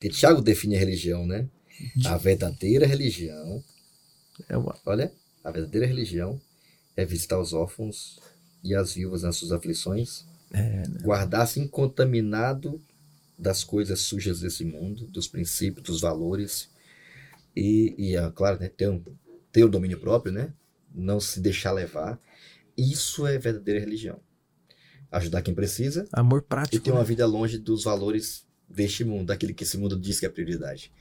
Porque Tiago define a religião, né? A verdadeira religião. É uma... Olha, a verdadeira religião é visitar os órfãos e as viúvas nas suas aflições, É, né? guardar-se incontaminado das coisas sujas desse mundo, dos princípios, dos valores, e, e é claro, né, ter, um, ter o domínio próprio, né? Não se deixar levar. Isso é verdadeira religião. Ajudar quem precisa Amor e prático. ter uma né? vida longe dos valores deste mundo, daquele que esse mundo diz que é prioridade.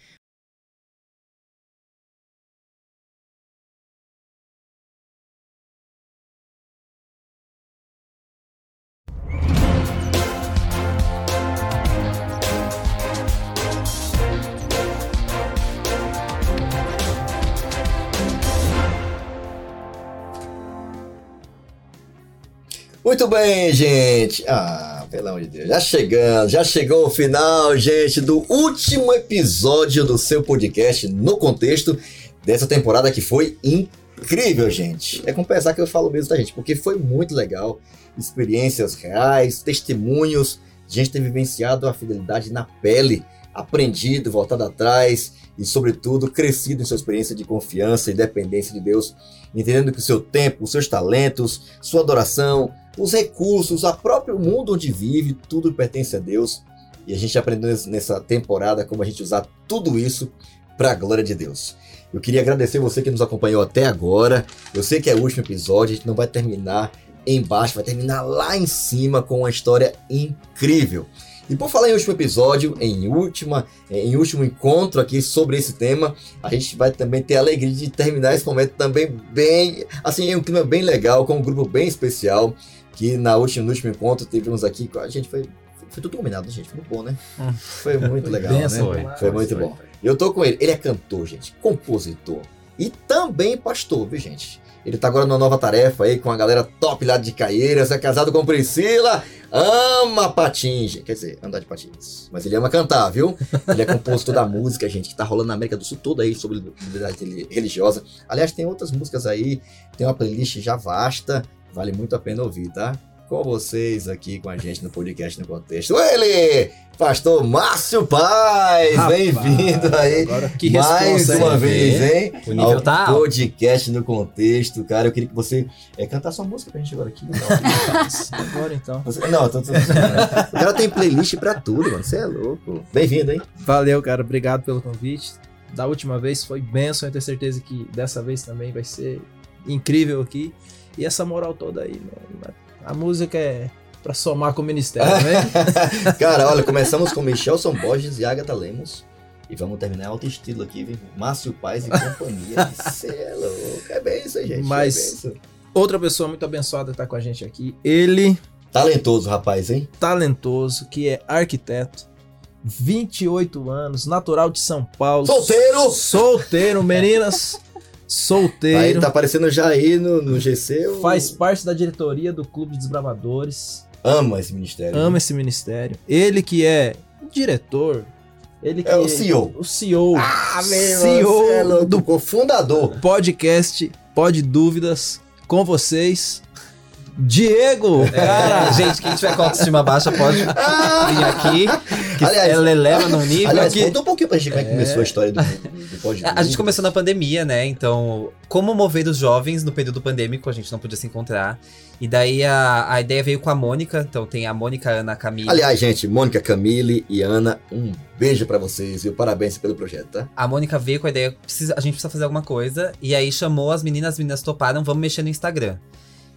Muito bem, gente. Ah, pelo amor de Deus. Já chegando, já chegou o final, gente, do último episódio do seu podcast no contexto dessa temporada que foi incrível, gente. É com pesar que eu falo mesmo, tá, gente? Porque foi muito legal. Experiências reais, testemunhos. Gente ter vivenciado a fidelidade na pele, aprendido, voltado atrás e, sobretudo, crescido em sua experiência de confiança e dependência de Deus, entendendo que o seu tempo, os seus talentos, sua adoração, os recursos, o próprio mundo onde vive, tudo pertence a Deus. E a gente aprendeu nessa temporada como a gente usar tudo isso para a glória de Deus. Eu queria agradecer você que nos acompanhou até agora. Eu sei que é o último episódio, a gente não vai terminar embaixo, vai terminar lá em cima com uma história incrível. E por falar em último episódio, em última, em último encontro aqui sobre esse tema, a gente vai também ter a alegria de terminar esse momento também bem, assim, em um clima bem legal, com um grupo bem especial, que na última, no último encontro tivemos aqui, com a gente foi, foi tudo combinado, gente, foi muito bom, né? Hum. Foi muito legal, né? Foi muito bom. Eu tô com ele. Ele é cantor, gente, compositor e também pastor, viu, gente? Ele tá agora numa nova tarefa aí com a galera top lá de Caieiras, é casado com Priscila, ama patins, quer dizer, andar de patins. Mas ele ama cantar, viu? Ele é compositor da música, gente, que tá rolando na América do Sul toda aí sobre liberdade religiosa. Aliás, tem outras músicas aí, tem uma playlist já vasta, vale muito a pena ouvir, tá? Com vocês aqui com a gente no podcast no contexto. Ele, pastor Márcio Paz, bem-vindo aí. Agora que Mais uma vez, hein? O nível Ao tá podcast no contexto, cara. Eu queria que você é, cantar sua música pra gente agora aqui. Agora então. Você- não, eu tô, tô, o cara tem playlist pra tudo, mano. Você é louco. Bem-vindo, hein? Valeu, cara. Obrigado pelo convite. Da última vez foi benção. Eu tenho certeza que dessa vez também vai ser incrível aqui. E essa moral toda aí, né? A música é pra somar com o ministério, né? Cara, olha, começamos com Michelson Borges e Agatha Lemos. E vamos terminar em alto estilo aqui, viu? Márcio Paz e companhia. Você é louco. É bem isso, gente. Mas- É bem isso. Outra pessoa muito abençoada tá com a gente aqui. Ele, Talentoso, rapaz, hein? talentoso, que é arquiteto, 28 anos, natural de São Paulo. Solteiro! Solteiro, meninas. Aí Solteiro. tá aparecendo já aí no, no GC. o- Faz parte da diretoria do Clube de Desbravadores. Ama esse ministério. Ama esse ministério. Ele que é diretor. Ele que É o CEO. O CEO. Ah, meu CEO é louco. do- cofundador. podcast Pode Dúvidas com vocês. Diego! Cara, Cara, gente, quem tiver com autoestima baixa pode vir aqui. Que Aliás- ela eleva no nível. Aliás, que- conta um pouquinho pra gente como é que É. começou a história do, do A gente começou na pandemia, né? Então, como mover os jovens no período pandêmico, a gente não podia se encontrar. E daí a, a ideia veio com a Mônica. Então tem a Mônica, Ana, a Camila. Aliás, gente, Mônica, Camille e Ana, um beijo pra vocês e parabéns pelo projeto, tá? A Mônica veio com a ideia, precisa, a gente precisa fazer alguma coisa. E aí chamou as meninas, as meninas toparam, vamos mexer no Instagram.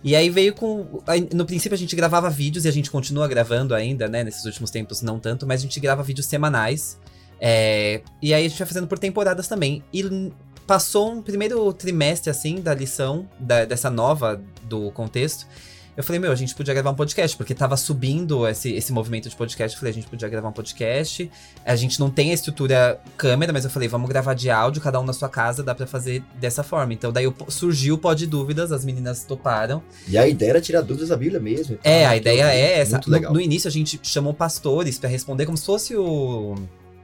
E aí veio com. No princípio a gente gravava vídeos e a gente continua gravando ainda, né? Nesses últimos tempos não tanto, mas a gente grava vídeos semanais. É, e aí a gente vai fazendo por temporadas também. E passou um primeiro trimestre, assim, da lição, da- dessa nova do contexto. Eu falei, meu, a gente podia gravar um podcast, porque tava subindo esse, esse movimento de podcast. Eu falei, a gente podia gravar um podcast. A gente não tem a estrutura câmera, mas eu falei, vamos gravar de áudio, cada um na sua casa, dá pra fazer dessa forma. Então daí surgiu o Pod Dúvidas, as meninas toparam. E a ideia era tirar dúvidas da Bíblia mesmo. e tal, É, a ideia é essa. Muito No, legal. no início a gente chamou pastores pra responder como se fosse o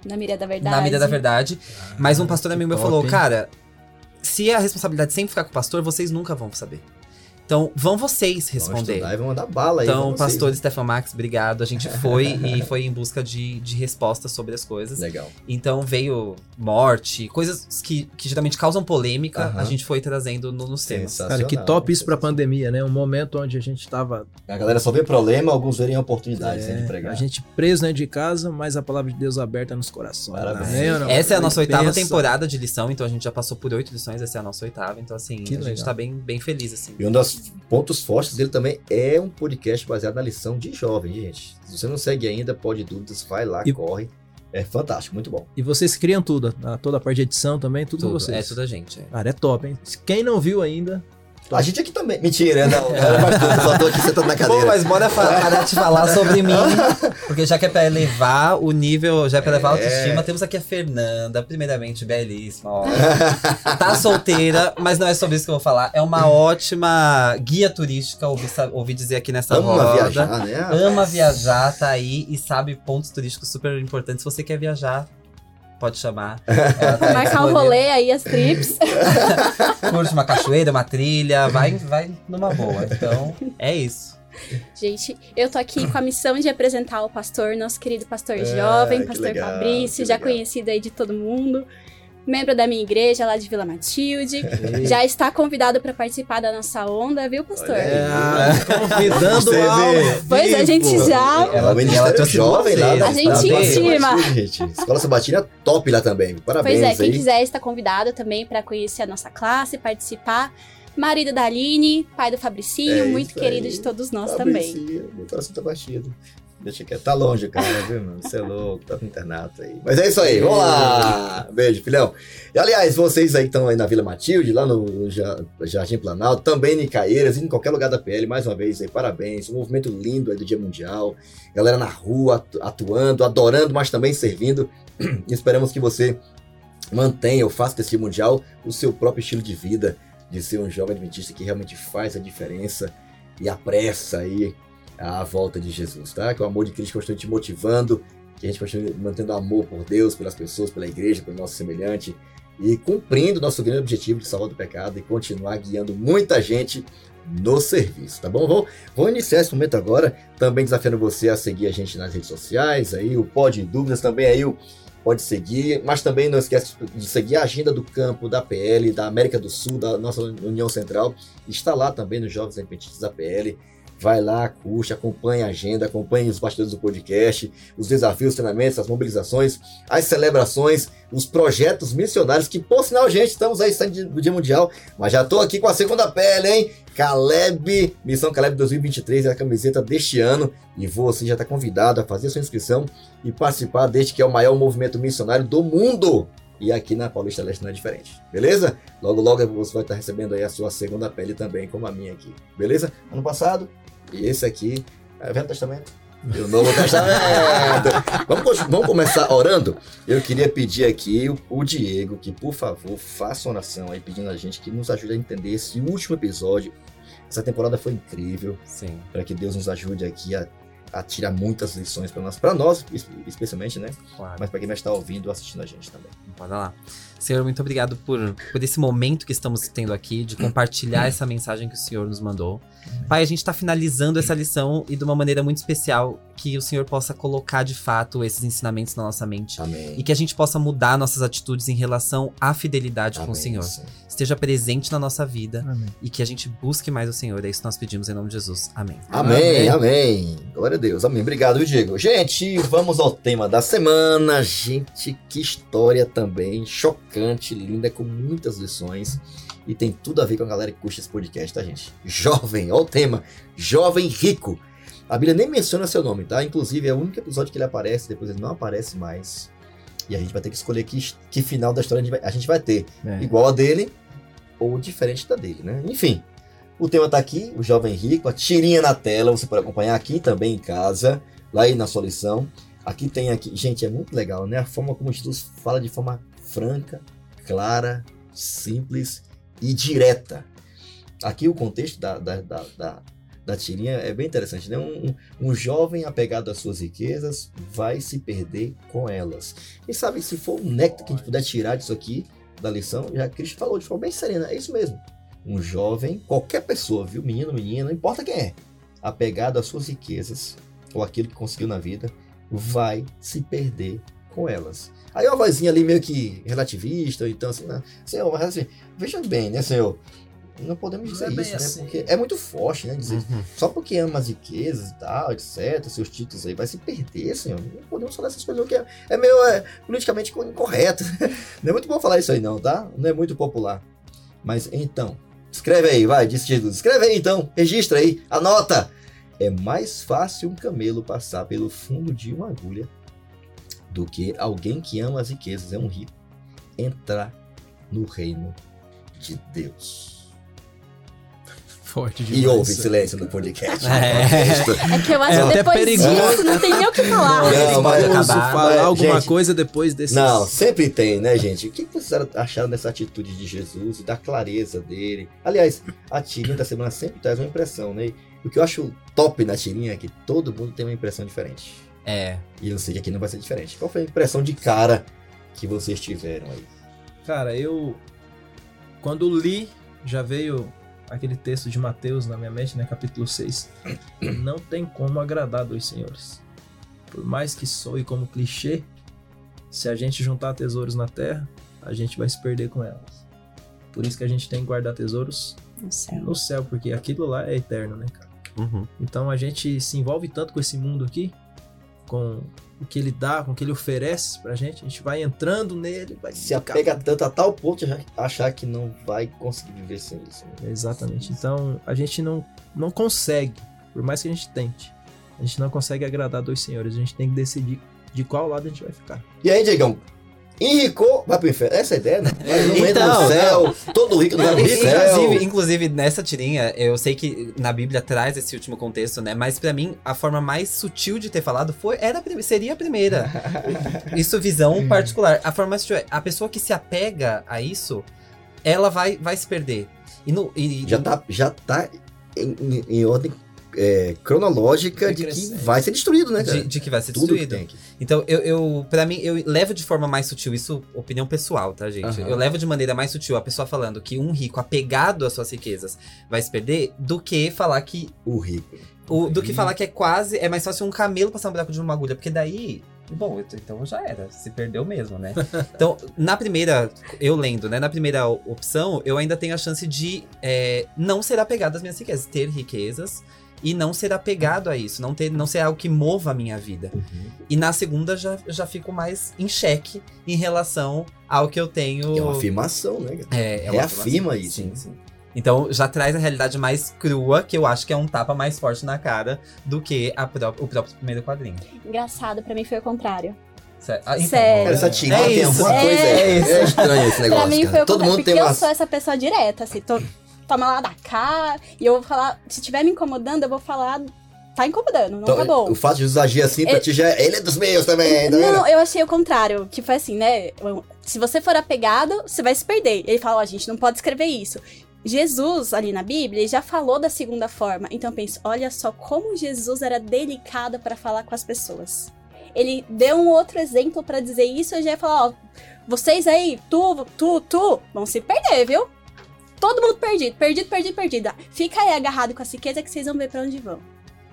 Na mira da verdade. na mira da verdade. Mas um pastor que amigo meu top, falou, hein? cara, se a responsabilidade sempre ficar com o pastor, vocês nunca vão saber. Então, vão vocês responder. estudar e vamos mandar bala aí. Então, pastor Stefan Max, obrigado. A gente foi e foi em busca de, de respostas sobre as coisas. né? Legal. Então veio morte, coisas que, que geralmente causam polêmica, Aham. a gente foi trazendo no, nos temas. Cara, que top isso pra pandemia, né? Um momento onde a gente tava A galera só vê problema, alguns verem oportunidades né, é, de pregar. a gente preso dentro de casa, mas a palavra de Deus aberta nos corações. Parabéns. Não? Essa é a nossa oitava Pensa. temporada de lição, então a gente já passou por oito lições, essa é a nossa oitava, então assim, Que a gente legal. tá bem, bem feliz, assim. E um dos pontos fortes dele também é um podcast baseado na lição de jovem, gente. Se você não segue ainda, pode dúvidas, vai lá, E- corre. É fantástico, muito bom. E vocês criam tudo, toda a parte de edição também, tudo, Tudo, vocês. é tudo a gente. é. Cara, é top, hein? Quem não viu ainda, A gente aqui também. Mentira, não. Eu só tô aqui sentado na Pô, cadeira. mas bora parar de falar sobre mim, porque já que é pra elevar o nível, já é pra elevar a É. autoestima, temos aqui a Fernanda, primeiramente belíssima, ó. Tá solteira, mas não é sobre isso que eu vou falar. É uma ótima guia turística, ouvi, ouvi dizer aqui nessa Ama roda. viajar, né? Ama viajar, tá aí e sabe pontos turísticos super importantes. Se você quer viajar, pode chamar. Tá Marcar disponível. rolê aí, as trips. Curte uma cachoeira, uma trilha, vai, vai numa boa. Então, é isso. Gente, eu tô aqui com a missão de apresentar o pastor, nosso querido pastor É, jovem, pastor legal, Fabrício, já legal. conhecido aí de todo mundo. Membro da minha igreja lá de Vila Matilde. já está convidado para participar da nossa onda, viu, pastor? É, ah, convidando Você o vê. alvo. Pois a gente já. Ela, Ela- ela trouxe jovem lá. A gente intima. Escola Sabatina top lá também. Parabéns Pois é, quem aí. quiser está convidado também para conhecer a nossa classe, participar. Marido da Aline, pai do Fabricinho, É muito querido aí. de todos nós também. Fabrício, Meu coração tá batido. Deixa que tá longe, cara, viu, mano? Você é louco, tá no internato aí. Mas é isso aí, vamos lá! Beijo, filhão. E aliás, vocês aí que estão aí na Vila Matilde, lá no Ja- Jardim Planalto, também em Caeiras, em qualquer lugar da PL, mais uma vez aí, parabéns. Um movimento lindo aí do Dia Mundial. Galera na rua, atu- atuando, adorando, mas também servindo. E esperamos que você mantenha ou faça desse Dia Mundial o seu próprio estilo de vida, de ser um jovem adventista que realmente faz a diferença e apressa aí a volta de Jesus, tá? Que o amor de Cristo continue te motivando, que a gente continue mantendo amor por Deus, pelas pessoas, pela igreja, pelo nosso semelhante e cumprindo nosso grande objetivo de salvar do pecado e continuar guiando muita gente no serviço, tá bom? Vou iniciar esse momento agora, também desafiando você a seguir a gente nas redes sociais, aí o Pode Dúvidas também aí o pode seguir, mas também não esquece de seguir a agenda do campo da PL, da América do Sul, da nossa União Central, está lá também nos Jovens Adventistas da PL. Vai lá, curte, acompanhe a agenda, acompanhe os bastidores do podcast, os desafios, os treinamentos, as mobilizações, as celebrações, os projetos missionários, que por sinal, gente, estamos aí saindo do Dia Mundial, mas já estou aqui com a segunda pele, hein? Caleb, Missão Caleb 2023 é a camiseta deste ano e você já está convidado a fazer sua inscrição e participar deste que é o maior movimento missionário do mundo. E aqui na Paulista Leste não é diferente, beleza? Logo, logo você vai estar recebendo aí a sua segunda pele também, como a minha aqui, beleza? Ano passado, e esse aqui é o Velho Testamento. E o Novo Testamento. vamos, vamos começar orando? Eu queria pedir aqui o, o Diego que, por favor, faça uma oração aí pedindo a gente que nos ajude a entender esse último episódio. Essa temporada foi incrível Sim. para que Deus nos ajude aqui a, a tirar muitas lições para nós, para nós es- especialmente, né? Claro. Mas para quem vai estar ouvindo ou assistindo a gente também. Bora lá. Senhor, muito obrigado por, por esse momento que estamos tendo aqui, de compartilhar essa mensagem que o Senhor nos mandou. Pai, a gente está finalizando essa lição e de uma maneira muito especial que o Senhor possa colocar de fato esses ensinamentos na nossa mente. Amém. E que a gente possa mudar nossas atitudes em relação à fidelidade com o Amém, Senhor. Senhor. Esteja presente na nossa vida Amém. e que a gente busque mais o Senhor. É isso que nós pedimos em nome de Jesus. Amém. Amém, amém. Glória a Deus. Amém. Obrigado, viu, Diego. Gente, vamos ao tema da semana. Gente, que história também chocante, linda, com muitas lições. E tem tudo a ver com a galera que curte esse podcast, tá, gente? Jovem, ó o tema. Jovem rico. A Bíblia nem menciona seu nome, tá? Inclusive, é o único episódio que ele aparece, depois ele não aparece mais. E a gente vai ter que escolher que, que final da história a gente vai, a gente vai ter. É. Igual a dele ou diferente da dele, né? Enfim, o tema tá aqui, o jovem rico, a tirinha na tela, você pode acompanhar aqui também em casa, lá aí na sua lição. Aqui tem aqui, gente, é muito legal, né? A forma como Jesus fala de forma franca, clara, simples e direta. Aqui o contexto da, da, da, da, da tirinha é bem interessante, né? Um, um jovem apegado às suas riquezas vai se perder com elas. E sabe, se for um néctar que a gente puder tirar disso aqui, da lição, já Cristo falou de forma bem serena, é isso mesmo. um jovem, qualquer pessoa, viu? Menino, menina, não importa quem é, apegado às suas riquezas ou aquilo que conseguiu na vida, vai se perder com elas. Aí uma vozinha ali meio que relativista, então assim, né? senhor, mas assim, veja bem, né, senhor? Não podemos Não dizer é bem isso, né? assim. Porque é muito forte, né? Dizer, Uhum. só porque ama as riquezas e tal, etc., seus títulos aí, vai se perder, senhor. Não podemos falar essas coisas, porque é, é meio é, politicamente incorreto. Não é muito bom falar isso aí, não, tá? Não é muito popular. Mas então, escreve aí, vai, disse Jesus. Escreve aí então, registra aí, anota. É mais fácil um camelo passar pelo fundo de uma agulha do que alguém que ama as riquezas, é um rico, entrar no reino de Deus. Forte demais. E houve silêncio no podcast. É. É que eu acho É que depois perigoso. disso não tem nem o que falar. Não, É mas- acabar. falar Mas, alguma gente, coisa depois desse. Não, sempre tem, né, gente? O que vocês acharam dessa atitude de Jesus e da clareza dele? Aliás, a tirinha da semana sempre traz uma impressão, né? O que eu acho top na tirinha é que todo mundo tem uma impressão diferente. É. E eu sei que aqui não vai ser diferente. Qual foi a impressão de cara que vocês tiveram aí? Cara, eu. Quando li, já veio aquele texto de Mateus na minha mente, né? Capítulo 6. Não tem como agradar dois senhores. Por mais que soe como clichê, se a gente juntar tesouros na terra, a gente vai se perder com elas. Por isso que a gente tem que guardar tesouros No céu. no céu, porque aquilo lá é eterno, né, cara? Uhum. Então a gente se envolve tanto com esse mundo aqui, com o que ele dá, com o que ele oferece pra gente, a gente vai entrando nele, vai Se apega tanto a tal ponto de achar que não vai conseguir viver sem isso. né? Exatamente. Então a gente não, não consegue, por mais que a gente tente, a gente não consegue agradar dois senhores. A gente tem que decidir de qual lado a gente vai ficar. E aí, Diegão? Enricou, vai pro inferno. Essa é a ideia, né? Não entra Então, no céu, todo rico não vai pro céu. Inclusive, inclusive, nessa tirinha, eu sei que na Bíblia traz esse último contexto, né? Mas pra mim, a forma mais sutil de ter falado foi era seria a primeira. isso visão particular. A forma mais sutil é a pessoa que se apega a isso, ela vai, vai se perder. E no, e, já tá, já tá em, em- em ordem é, cronológica de que vai ser destruído, né, cara? de, de que vai ser Tudo destruído. Então, eu, eu para mim, eu levo de forma mais sutil, isso opinião pessoal, tá, gente? Aham. Eu levo de maneira mais sutil a pessoa falando que um rico apegado às suas riquezas vai se perder, do que falar que. O rico. O, do que Uhum. falar que é quase. É mais fácil um camelo passar um buraco de uma agulha, porque daí. Bom, então já era, se perdeu mesmo, né? Então, na primeira, eu lendo, né? Na primeira opção, eu ainda tenho a chance de é, não ser apegado às minhas riquezas, ter riquezas e não ser apegado a isso, não ter, não ser algo que mova a minha vida. E na segunda já, já fico mais em xeque em relação ao que eu tenho. É uma afirmação, né? É, é uma Reafirma afirmação. isso, Sim, né? sim. Então já traz a realidade mais crua, que eu acho que é um tapa mais forte na cara do que a pró- o próprio primeiro quadrinho. Engraçado, pra mim foi o contrário. Sé- ah, então, Sério. Essa tirinha É tem isso, alguma é coisa. É, isso. é estranho esse negócio. pra mim foi o Todo contrário, mundo porque tem uma. eu sou essa pessoa direta, assim, tô, toma lá da cá, e eu vou falar, se tiver me incomodando, eu vou falar, tá incomodando, não Então, tá bom. O fato de Jesus agir assim pra É- ti já. Ele é dos meus também, tá vendo? Não, eu achei o contrário, que foi assim, né? Se você for apegado, você vai se perder. Ele fala, ó, a gente não pode escrever isso. Jesus, ali na Bíblia, ele já falou da segunda forma. Então eu penso, olha só como Jesus era delicado para falar com as pessoas. Ele deu um outro exemplo para dizer isso, eu já ia falar, ó, vocês aí, tu, tu, tu, vão se perder, viu? Todo mundo perdido, perdido, perdido, perdido. Fica aí agarrado com a riqueza que vocês vão ver pra onde vão.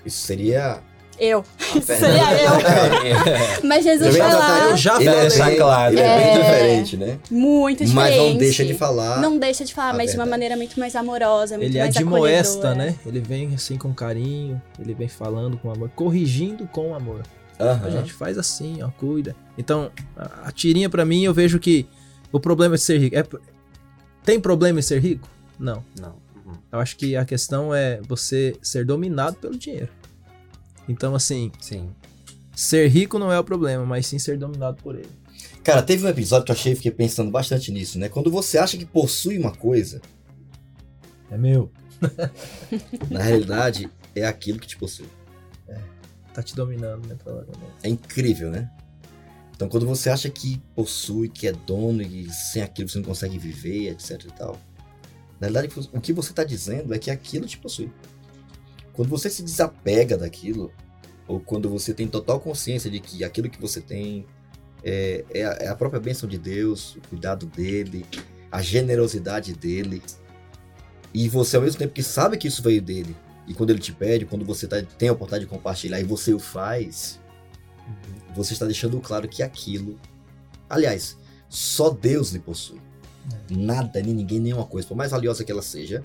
Isso seria. Eu. Seria eu. Mas Jesus já lá, Eu já ele é deixar bem- claro. Ele é bem É. diferente, né? muito diferente. Mas não deixa de falar. Não deixa de falar, mas de uma verdade. maneira muito mais amorosa, muito Ele mais admoesta, acolhedora. né? Ele vem assim com carinho, ele vem falando com amor, corrigindo com amor. Aham. A gente faz assim, ó, cuida. Então, a, a tirinha pra mim, eu vejo que o problema de ser rico. É, tem problema em ser rico? Não. Não. Uhum. Eu acho que a questão é você ser dominado pelo dinheiro. Então, assim, Sim. ser rico não é o problema, mas sim ser dominado por ele. Cara, teve um episódio que eu achei e fiquei pensando bastante nisso, né? Quando você acha que possui uma coisa, É meu. na realidade é aquilo que te possui. Tá te dominando, né? Provavelmente. É incrível, né? Então, quando você acha que possui, que é dono e sem aquilo você não consegue viver, etc e tal. Na realidade, o que você está dizendo é que aquilo te possui. Quando você se desapega daquilo, ou quando você tem total consciência de que aquilo que você tem é, é a, é a própria bênção de Deus, o cuidado dele, a generosidade dele, E você, ao mesmo tempo que sabe que isso veio dele, e quando ele te pede, quando você tá, tem a oportunidade de compartilhar e você o faz, você está deixando claro que aquilo. Aliás, só Deus lhe possui. Nada, nem ninguém, nenhuma coisa, por mais valiosa que ela seja,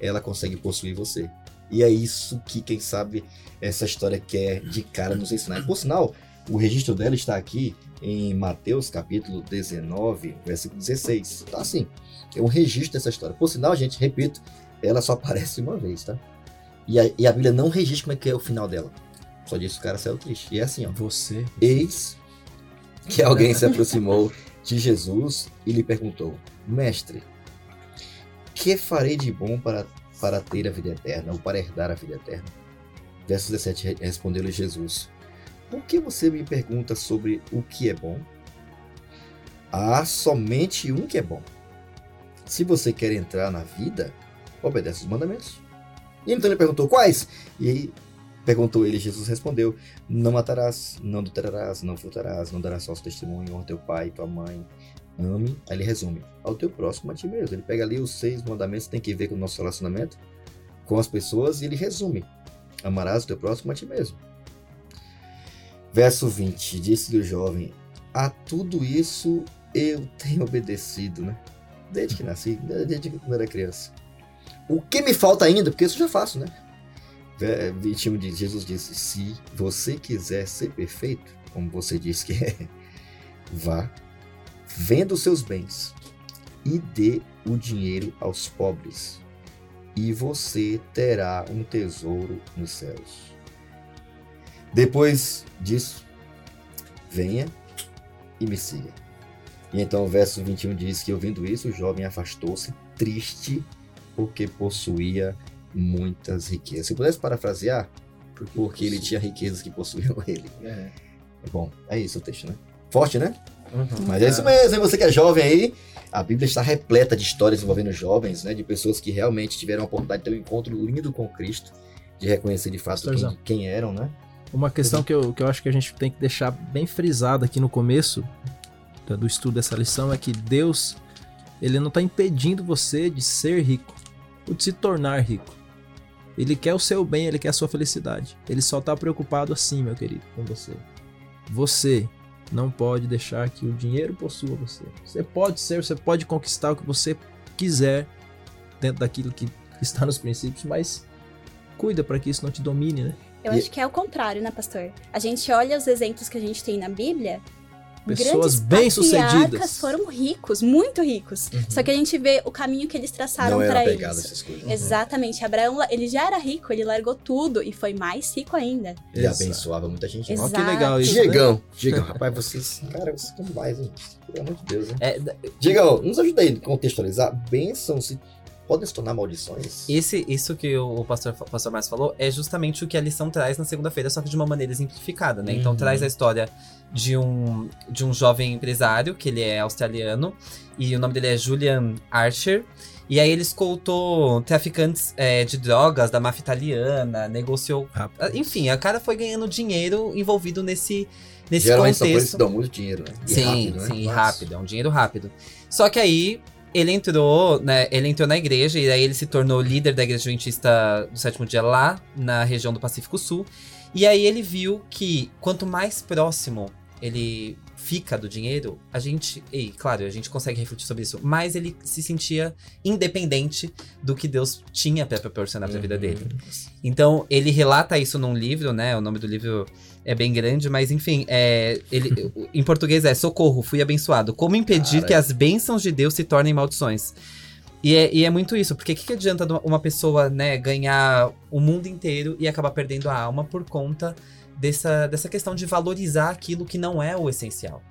ela consegue possuir você. E é isso que, quem sabe, essa história quer de cara nos ensinar. Por sinal, o registro dela está aqui em Mateus capítulo 19, versículo 16. Tá assim, é um registro dessa história. Por sinal, gente, repito, ela só aparece uma vez, tá? E a, e a Bíblia não registra como é que é o final dela. Só diz que o cara saiu triste. E é assim, ó. Você. Eis que alguém se aproximou de Jesus e lhe perguntou: Mestre, que farei de bom para, para ter a vida eterna ou para herdar a vida eterna? Verso 17 re- respondeu-lhe Jesus: Por que você me pergunta sobre o que é bom? Há somente um que é bom. Se você quer entrar na vida, obedece os mandamentos. E então ele perguntou: Quais? E aí perguntou ele, Jesus respondeu: não matarás, não adulterarás, não furtarás, não darás falso testemunho, honra teu pai tua mãe. Ame, aí ele resume, ao teu próximo a ti mesmo. Ele pega ali os seis mandamentos, tem que ver com o nosso relacionamento com as pessoas, e ele resume: amarás o teu próximo a ti mesmo. Verso 20: Disse-lhe o jovem: A tudo isso eu tenho obedecido, né? Desde que nasci, desde que eu era criança. O que me falta ainda? Porque isso eu já faço, né? Ver- 21 diz, Jesus disse: Se você quiser ser perfeito, como você disse que é, vá, venda os seus bens e dê o dinheiro aos pobres, e você terá um tesouro nos céus. Depois disso, venha e me siga. E então o verso 21 diz que, ouvindo isso, o jovem afastou-se, triste, porque possuía muitas riquezas. Se eu pudesse parafrasear, porque ele tinha riquezas que possuíam ele. É. Bom, é isso o texto, né? Forte, né? Uhum. Mas é isso mesmo, hein? Você que é jovem aí, a Bíblia está repleta de histórias envolvendo jovens, né? De pessoas que realmente tiveram a oportunidade de ter um encontro lindo com Cristo, de reconhecer de fato quem, Pastorzão. quem eram, né? Uma questão que eu, que eu acho que a gente tem que deixar bem frisada aqui no começo do estudo dessa lição é que Deus, ele não está impedindo você de ser rico ou de se tornar rico. Ele quer o seu bem, ele quer a sua felicidade. Ele só está preocupado assim, meu querido, com você. Você não pode deixar que o dinheiro possua você. Você pode ser, você pode conquistar o que você quiser dentro daquilo que está nos princípios, mas cuida para que isso não te domine, né? Eu E- acho que é o contrário, né, pastor? A gente olha os exemplos que a gente tem na Bíblia. Pessoas grandes bem-sucedidas. foram ricos, muito ricos. Só que a gente vê o caminho que eles traçaram para essas coisas. Exatamente. Abraão, ele já era rico, ele largou tudo e foi mais rico ainda. Ele Exato. abençoava muita gente. Exato. Olha que legal isso. né? Diegão, Diegão, rapaz, vocês, cara, vocês estão demais, hein? Pelo amor de Deus, hein? É, Diegão, nos ajuda aí a contextualizar. Bênçãos se podem se tornar maldições? esse, isso que o pastor, o pastor Márcio falou é justamente o que a lição traz na segunda-feira, só que de uma maneira exemplificada, né? Então Uhum. traz a história de um, de um jovem empresário, que ele é australiano, e o nome dele é Julian Archer. E aí ele escoltou traficantes é, de drogas da máfia italiana, negociou. Rapaz. Enfim, a cara foi ganhando dinheiro envolvido nesse, nesse Geralmente contexto. que dão muito dinheiro, né? E sim, rápido, né? sim, rápido, é um dinheiro rápido. Só que aí ele entrou, né? Ele entrou na igreja e aí ele se tornou líder da igreja adventista do sétimo dia lá na região do Pacífico Sul. E aí ele viu que quanto mais próximo ele fica do dinheiro, a gente, e claro, a gente consegue refletir sobre isso, mais ele se sentia independente do que Deus tinha para proporcionar para a vida Uhum. dele. Então, ele relata isso num livro, né? O nome do livro é bem grande, mas enfim, é, ele, em português é Socorro, fui abençoado. Como impedir Cara. que as bênçãos de Deus se tornem maldições? E é, e é muito isso, porque o que, que adianta uma- pessoa, né, ganhar o mundo inteiro e acabar perdendo a alma por conta dessa, dessa questão de valorizar aquilo que não é o essencial?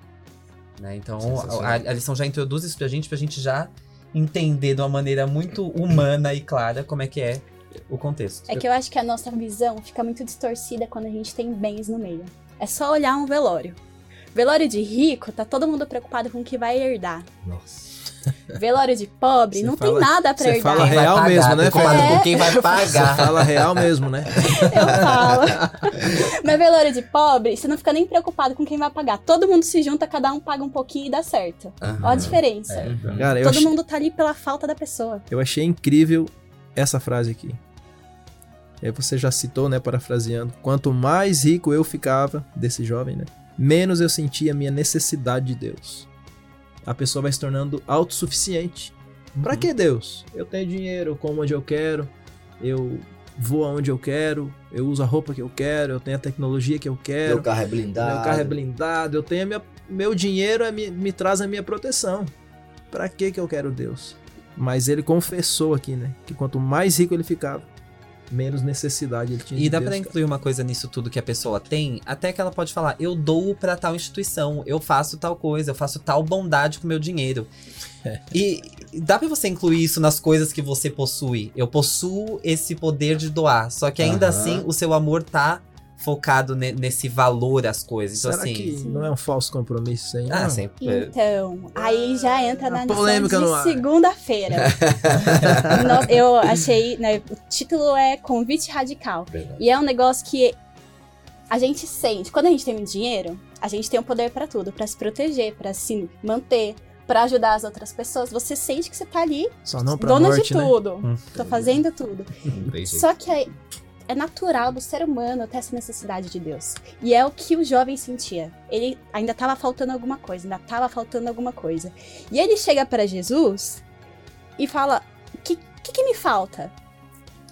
Né? Então, a, a lição já introduz isso pra gente, pra gente já entender de uma maneira muito humana e clara como é que é o contexto. É que eu acho que a nossa visão fica muito distorcida quando a gente tem bens no meio. É só olhar um velório. Velório de rico, tá todo mundo preocupado com o que vai herdar. Nossa. Velório de pobre, Você não fala- tem nada pra você herdar. fala Quem vai real pagar, mesmo, né, preocupado Fernando? com quem vai Você pagar. fala real mesmo, né? Eu falo. Mas velório de pobre, você não fica nem preocupado com quem vai pagar. Todo mundo se junta, cada um paga um pouquinho e dá certo. Ó a diferença. É. Cara, eu Todo achei, mundo tá ali pela falta da pessoa. eu achei incrível essa frase aqui. É, você já citou, né, parafraseando, quanto mais rico eu ficava, desse jovem, né, menos eu sentia a minha necessidade de Deus. A pessoa vai se tornando autossuficiente. Pra Uhum. que Deus? Eu tenho dinheiro, eu como onde eu quero, eu vou aonde eu quero, eu uso a roupa que eu quero, eu tenho a tecnologia que eu quero. Meu carro é blindado. Meu carro é blindado, eu tenho minha, meu dinheiro é me, me traz a minha proteção. Pra que que eu quero Deus? Mas ele confessou aqui, né, que quanto mais rico ele ficava, menos necessidade ele tinha E de dá pra incluir uma coisa nisso tudo que a pessoa tem, até que ela pode falar, eu dou pra tal instituição, eu faço tal coisa, eu faço tal bondade com meu dinheiro. É. E dá pra você incluir isso nas coisas que você possui. Eu possuo esse poder de doar, só que ainda Aham. assim o seu amor tá focado ne- nesse valor às coisas. Então Será assim, que não é um falso compromisso isso aí? ah, sempre. é, Então, aí já entra na polêmica no de ar. segunda-feira. Eu achei, né, o título é Convite Radical. Verdade. E é um negócio que a gente sente. Quando a gente tem dinheiro, a gente tem o poder pra tudo, Pra se proteger, pra se manter, pra ajudar as outras pessoas. Você sente que você tá ali, Só não pra dona morte, de né? tudo. Hum. Tô fazendo tudo. Só que é, é natural do ser humano ter essa necessidade de Deus. E é o que o jovem sentia. Ele ainda estava faltando alguma coisa, ainda estava faltando alguma coisa. E ele chega para Jesus e fala: O que, que, que me falta?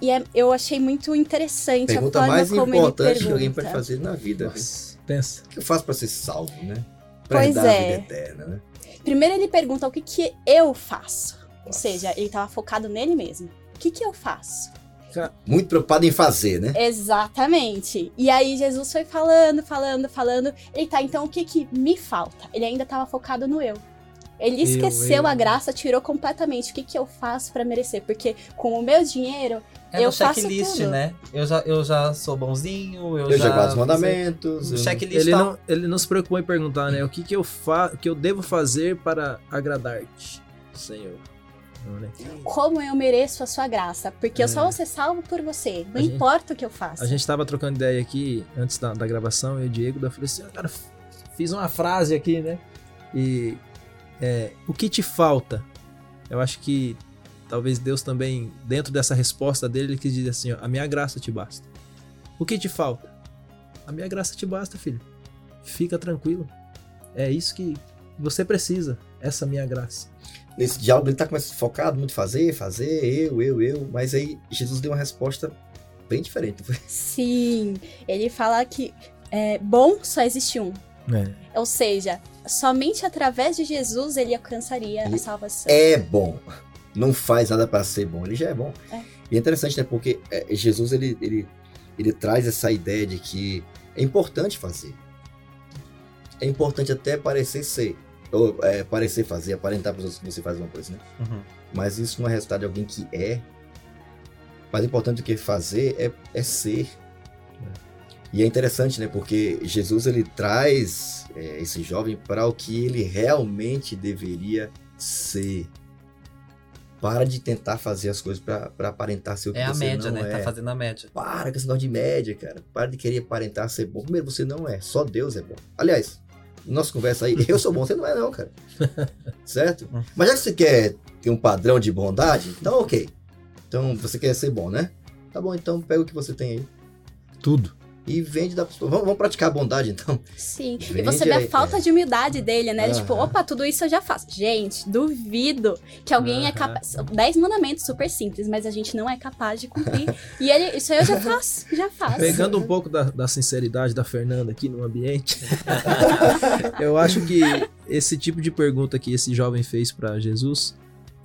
E é- eu achei muito interessante Pergunta a forma mais como importante ele que alguém pode fazer na vida. Nossa, pensa. O que eu faço pra ser salvo, né? Pra Pois é. a vida eterna, né? Primeiro ele pergunta o que, que eu faço. Ou seja, ele estava focado nele mesmo. O que, que eu faço? Muito preocupado em fazer, né? Exatamente. E aí Jesus foi falando, falando, falando. Ele tá, então o que que me falta? Ele ainda tava focado no eu. Ele Eu, esqueceu eu. a graça, tirou completamente. O que que eu faço pra merecer? Porque com o meu dinheiro, É Eu no faço checklist, tudo. né? Eu já, eu já sou bonzinho, eu, Eu já. já guardo os mandamentos. O eu- checklist Ele tá- não, ele não se preocupou em perguntar, né? O que que eu, fa o que eu devo fazer para agradar-te, Senhor? Né? como eu mereço a sua graça? Porque eu só vou ser salvo por você. Não A gente- importa o que eu faço. A gente tava trocando ideia aqui antes da, da gravação, eu e o Diego, eu falei assim, ah, cara, fiz uma frase aqui, né? E é, o que te falta? Eu acho que talvez Deus também, dentro dessa resposta dele, ele quis dizer assim, ó, a minha graça te basta. O que te falta? A minha graça te basta, filho. Fica tranquilo. É isso que você precisa, essa minha graça. Nesse diálogo ele tá começando focado muito em fazer, fazer, eu, eu, eu. Mas aí Jesus deu uma resposta bem diferente. Sim. Ele fala que é, bom só existe um. É. Ou seja, somente através de Jesus ele alcançaria a Ele salvação. É bom. Não faz nada pra ser bom. Ele já é bom. É. E é interessante, né? Porque é, Jesus ele, ele, ele traz essa ideia de que é importante fazer. É importante até parecer ser. Ou é, parecer fazer, aparentar para os outros que você faz uma coisa, né? Uhum. Mas isso não é resultado de alguém que é. Mais importante do que fazer é, é ser. E é interessante, né? Porque Jesus ele traz é, esse jovem para o que ele realmente deveria ser. Para de tentar fazer as coisas para aparentar ser o que É a você média, não né? é. Tá fazendo a média. Para com esse negócio de média, cara. Para de querer aparentar ser bom. Primeiro, você não é. Só Deus é bom. Aliás, nossa conversa aí, eu sou bom, você não é não, cara. certo? Mas já que você quer ter um padrão de bondade, então ok. Então você quer ser bom, né? Tá bom, então pega o que você tem aí Tudo. E vende da pessoa. Vamos, vamos praticar a bondade, então. Sim. E Vende você vê aí, a falta é. de humildade dele, né? Ele, Tipo, opa, tudo isso eu já faço. Gente, duvido que alguém é capaz. Dez mandamentos super simples, mas a gente não é capaz de cumprir. e ele, isso aí eu já faço, já faço. Pegando um pouco da, da sinceridade da Fernanda aqui no ambiente, eu acho que esse tipo de pergunta que esse jovem fez pra Jesus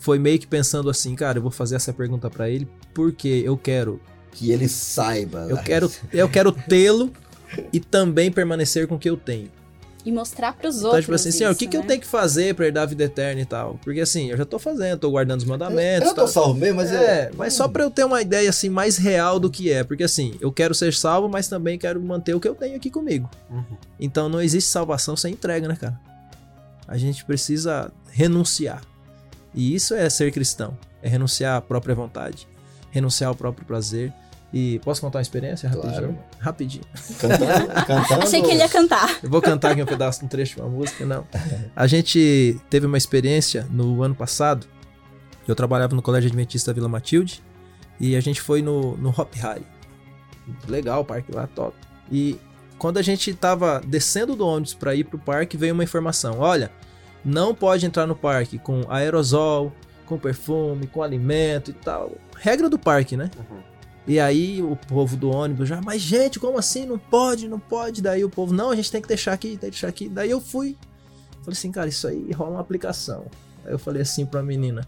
foi meio que pensando assim, cara, eu vou fazer essa pergunta pra ele porque eu quero, Que ele saiba. eu quero, eu quero tê-lo e também permanecer com o que eu tenho. E mostrar pros Então, outros. tipo assim, Senhor, o que, isso, que eu né? tenho que fazer pra herdar a vida eterna e tal? Porque assim, eu já tô fazendo, tô guardando os Eu mandamentos. não tô tal. salvo mesmo, mas é. É, mas só pra eu ter uma ideia assim mais real do que é, porque assim, eu quero ser salvo, mas também quero manter o que eu tenho aqui comigo. Uhum. Então não existe salvação sem entrega, né, cara? A gente precisa renunciar. E isso é ser cristão, é renunciar à própria vontade, renunciar ao próprio prazer. E posso contar uma experiência rapidinho? Claro. Rapidinho. Cantando, cantando. Achei que ele ia cantar. Eu vou cantar aqui um pedaço, um trecho de uma música, não. A gente teve uma experiência no ano passado. Eu trabalhava no Colégio Adventista Vila Matilde E a gente foi no, no Hop Harry. Legal o parque lá, top. E quando a gente tava descendo do ônibus para ir pro parque, veio uma informação: olha, não pode entrar no parque com aerosol, com perfume, com alimento e tal. Regra do parque, né? E aí o povo do ônibus já, mas gente, como assim? Não pode, não pode. Daí o povo, não, a gente tem que deixar aqui, tem que deixar aqui. Daí eu fui. Falei assim, cara, isso aí rola uma aplicação. Aí eu falei assim pra menina: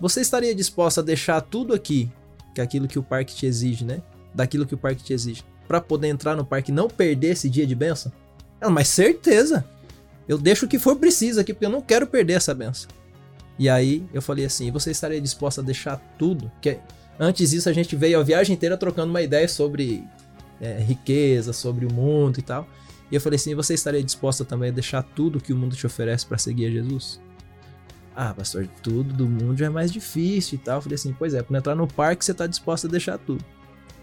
Você estaria disposta a deixar tudo aqui, que é aquilo que o parque te exige, né? Daquilo que o parque te exige, pra poder entrar no parque e não perder esse dia de benção? Ela, mas certeza. Eu deixo o que for preciso aqui, porque eu não quero perder essa benção. E aí eu falei assim: Você estaria disposta a deixar tudo? Que antes disso a gente veio a viagem inteira trocando uma ideia sobre é, riqueza, sobre o mundo e tal. E eu falei assim: Você estaria disposta também a deixar tudo que o mundo te oferece para seguir a Jesus? Ah, pastor, tudo do mundo é mais difícil e tal. Eu falei assim: Pois é, para entrar no parque você tá disposta a deixar tudo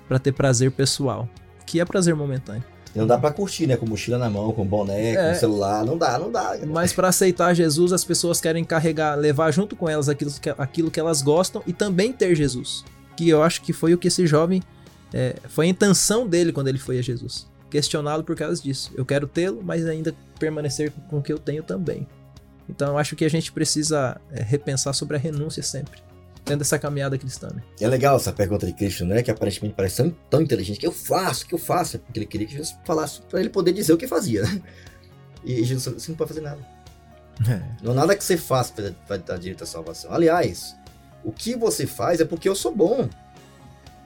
para ter prazer pessoal, que é prazer momentâneo. E não dá pra curtir, né? Com mochila na mão, com boné, É. com celular. Não dá, não dá. Mas para aceitar Jesus, as pessoas querem carregar, levar junto com elas aquilo que, aquilo que elas gostam e também ter Jesus. Que eu acho que foi o que esse jovem. é, foi a intenção dele quando ele foi a Jesus. Questioná-lo por causa disso. Eu quero tê-lo, mas ainda permanecer com o que eu tenho também. Então eu acho que a gente precisa é, repensar sobre a renúncia sempre. Tendo essa caminhada cristã. Né? É legal essa pergunta de Cristo, né? Que aparentemente parece tão, tão inteligente. que eu faço? O que eu faço? Porque ele queria que Jesus falasse pra ele poder dizer o que fazia, né? E Jesus falou, você não pode fazer nada. Não há nada que você faça pra- vai dar direito à salvação. Aliás, o que você faz é porque eu sou bom.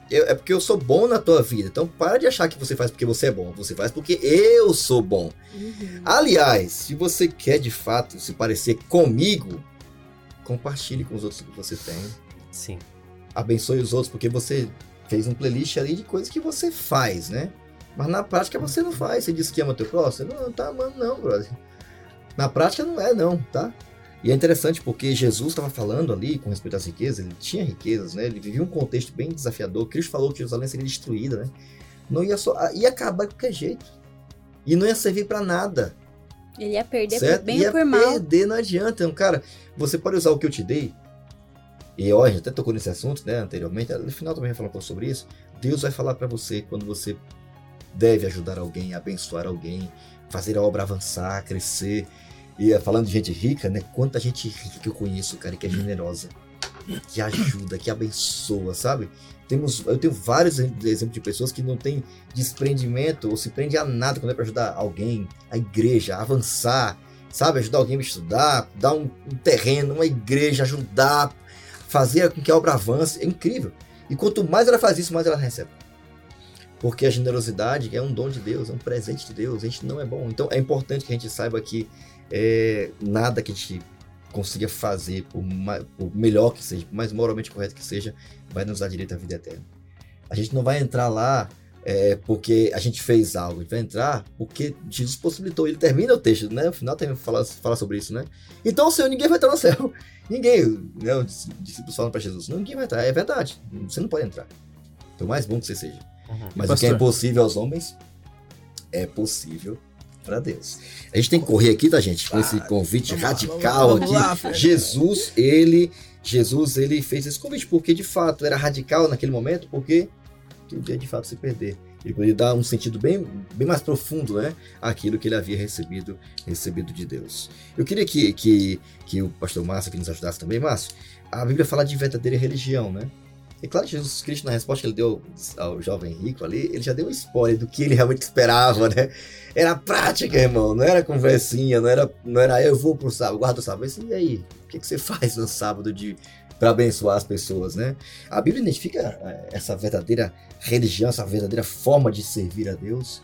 Eu- é porque eu sou bom na tua vida. Então para de achar que você faz porque você é bom. Você faz porque eu sou bom. Uhum. Aliás, se você quer de fato se parecer comigo, compartilhe com os outros o que você tem. Sim. Abençoe os outros, porque você fez um playlist ali de coisas que você faz, né? Mas na prática você não faz. Você diz que ama teu próximo? Não, tá amando não, brother. Na prática não é não, tá? E é interessante porque Jesus estava falando ali com respeito às riquezas, ele tinha riquezas, né? Ele vivia um contexto bem desafiador. Cristo falou que Jerusalém seria destruída, né? Não ia só ia acabar de qualquer jeito. E não ia servir para nada. Ele ia perder certo? por bem ia ou por mal. perder, não adianta. Então, cara, você pode usar o que eu te dei. E ó, a gente até tocou nesse assunto, né, anteriormente. No final também vai falar um pouco sobre isso. Deus vai falar para você quando você deve ajudar alguém, abençoar alguém, fazer a obra avançar, crescer. E eh, falando de gente rica, né? Quanta gente rica que eu conheço, cara, que é generosa, que ajuda, que abençoa, sabe? Temos, eu tenho vários ex- exemplos de pessoas que não têm desprendimento ou se prende a nada quando é para ajudar alguém, a igreja, a avançar, sabe? Ajudar alguém a estudar, dar um, um terreno, uma igreja, ajudar, fazer com que a obra avance. É incrível. E quanto mais ela faz isso, mais ela recebe. Porque a generosidade é um dom de Deus, é um presente de Deus. A gente não é bom. Então é importante que a gente saiba que é, nada que a gente consiga fazer, por, ma- por melhor que seja, por mais moralmente correto que seja, vai nos dar direito à vida eterna. A gente não vai entrar lá é, porque a gente fez algo, gente vai entrar porque Jesus possibilitou. Ele termina o texto, né? No final tem fala, fala sobre isso, né? Então, o Senhor, ninguém vai entrar no céu. Ninguém, né? Os discípulos falam para Jesus: ninguém vai entrar. É verdade, você não pode entrar. Por mais bom que você seja. Mas o que é impossível aos homens é possível para Deus. A gente tem que correr aqui, tá, gente? Com esse convite vamos radical vamos aqui. lá. Jesus, ele, Jesus, ele fez esse convite porque de fato era radical naquele momento, porque podia de fato se perder. Ele poderia dar um sentido bem, bem mais profundo, né? Aquilo que ele havia recebido, recebido de Deus. Eu queria que, que, que o pastor Márcio que nos ajudasse também, Márcio. A Bíblia fala de verdadeira religião, né? É claro que Jesus Cristo, na resposta que ele deu ao jovem rico ali, ele já deu um spoiler do que ele realmente esperava, né? Era prática, irmão, não era conversinha, não era, não era "Ah, eu vou pro sábado, guarda o sábado. Mas e aí? O que, que você faz no sábado de para abençoar as pessoas, né? A Bíblia identifica eh, essa verdadeira religião, essa verdadeira forma de servir a Deus.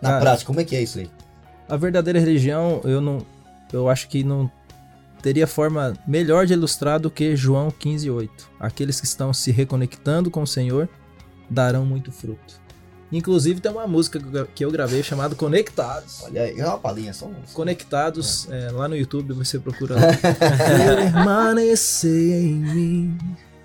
Na Cara, prática, como é que é isso aí? A verdadeira religião, eu não. Eu acho que não teria forma melhor de ilustrar do que João 15,8. Aqueles que estão se reconectando com o Senhor darão muito fruto. Inclusive tem uma música que eu gravei chamada Conectados. Olha aí, é uma palhinha, só. Conectados, é, lá no YouTube você procura lá. Permanecer em mim,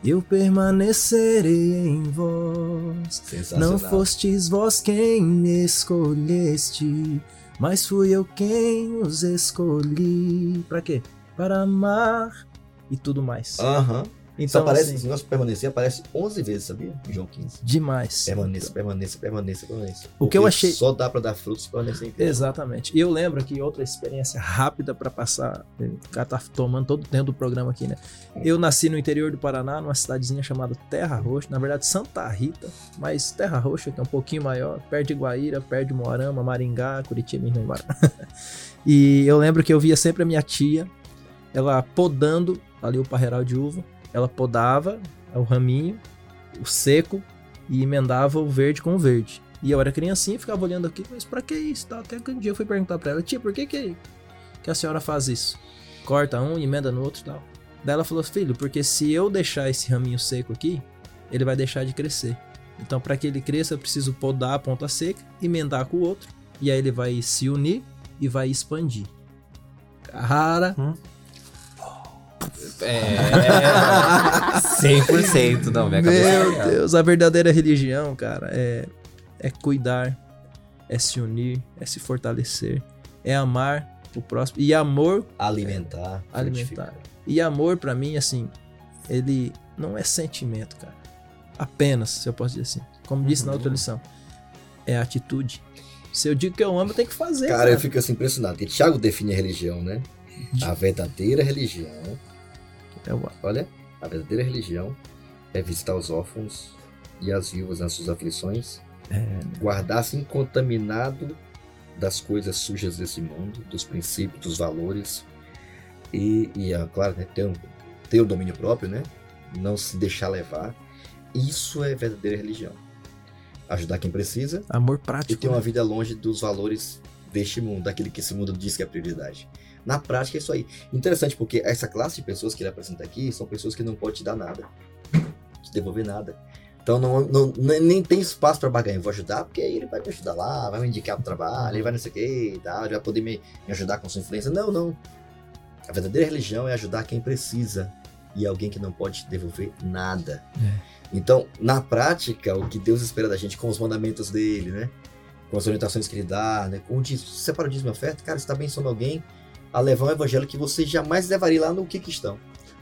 eu permanecerei em vós. Não fostes vós quem me escolheste, mas fui eu quem os escolhi. Pra quê? Para amar e tudo mais. Aham. Só Então, aparece, assim, negócio de permanecer aparece 11 vezes, sabia? Em João 15. demais. Permaneça, permaneça, permaneça, permaneça. O que eu achei- Só dá pra dar frutos se permanecer em. Exatamente. E eu lembro aqui outra experiência rápida pra passar. O cara tá tomando todo o tempo do programa aqui, né? Eu nasci no interior do Paraná, numa cidadezinha chamada Terra Roxa, na verdade Santa Rita, mas Terra Roxa, que é um pouquinho maior, perto de Guaíra, perto de Moarama, Maringá, Curitiba, minha embora. e eu lembro que eu via sempre a minha tia, ela podando ali o parreiral de uva, ela podava o raminho, o seco, e emendava o verde com o verde. E eu era criancinha e ficava olhando aqui, mas pra que isso? Tá? Até que um dia eu fui perguntar pra ela, tia, por que, que que a senhora faz isso? Corta um, emenda no outro e tal. Daí ela falou, filho, porque se eu deixar esse raminho seco aqui, ele vai deixar de crescer. Então, para que ele cresça, eu preciso podar a ponta seca, emendar com o outro, e aí ele vai se unir e vai expandir. Cara, É. 100%. Não, minha cabeça é meu legal. Deus, a verdadeira religião, cara, é, é cuidar, é se unir, é se fortalecer, é amar o próximo. E amor Alimentar, alimentar. frutificar. E amor, pra mim, assim, ele não é sentimento, cara. Apenas, se eu posso dizer assim. Como disse na outra lição, é atitude. Se eu digo que eu amo, eu tenho que fazer. Cara, eu fico assim impressionado. Porque Tiago define a religião, né? A verdadeira religião, Eu- olha, a verdadeira religião é visitar os órfãos e as viúvas nas suas aflições, É. guardar-se incontaminado das coisas sujas desse mundo, dos princípios, dos valores e, e é claro, né, ter, um- ter o domínio próprio, né? Não se deixar levar. Isso é verdadeira religião. Ajudar quem precisa Amor e prático. ter uma né? vida longe dos valores deste mundo, daquele que esse mundo diz que é prioridade. Na prática é isso aí. Interessante porque essa classe de pessoas que ele apresenta aqui são pessoas que não podem te dar nada, te devolver nada. Então não, não- nem tem espaço para barganha. Eu vou ajudar porque aí ele vai me ajudar lá, vai me indicar pro trabalho, ele vai não sei o que e tal, ele vai poder me, me ajudar com sua influência. Não, não. A verdadeira religião é ajudar quem precisa e alguém que não pode te devolver nada. Então, na prática, o que Deus espera da gente com os mandamentos dele, né? Com as orientações que ele dá, né? Com o dízimo, separa o dízimo e oferta, cara, você está abençoando alguém a levar um evangelho que você jamais levaria lá no que cristão.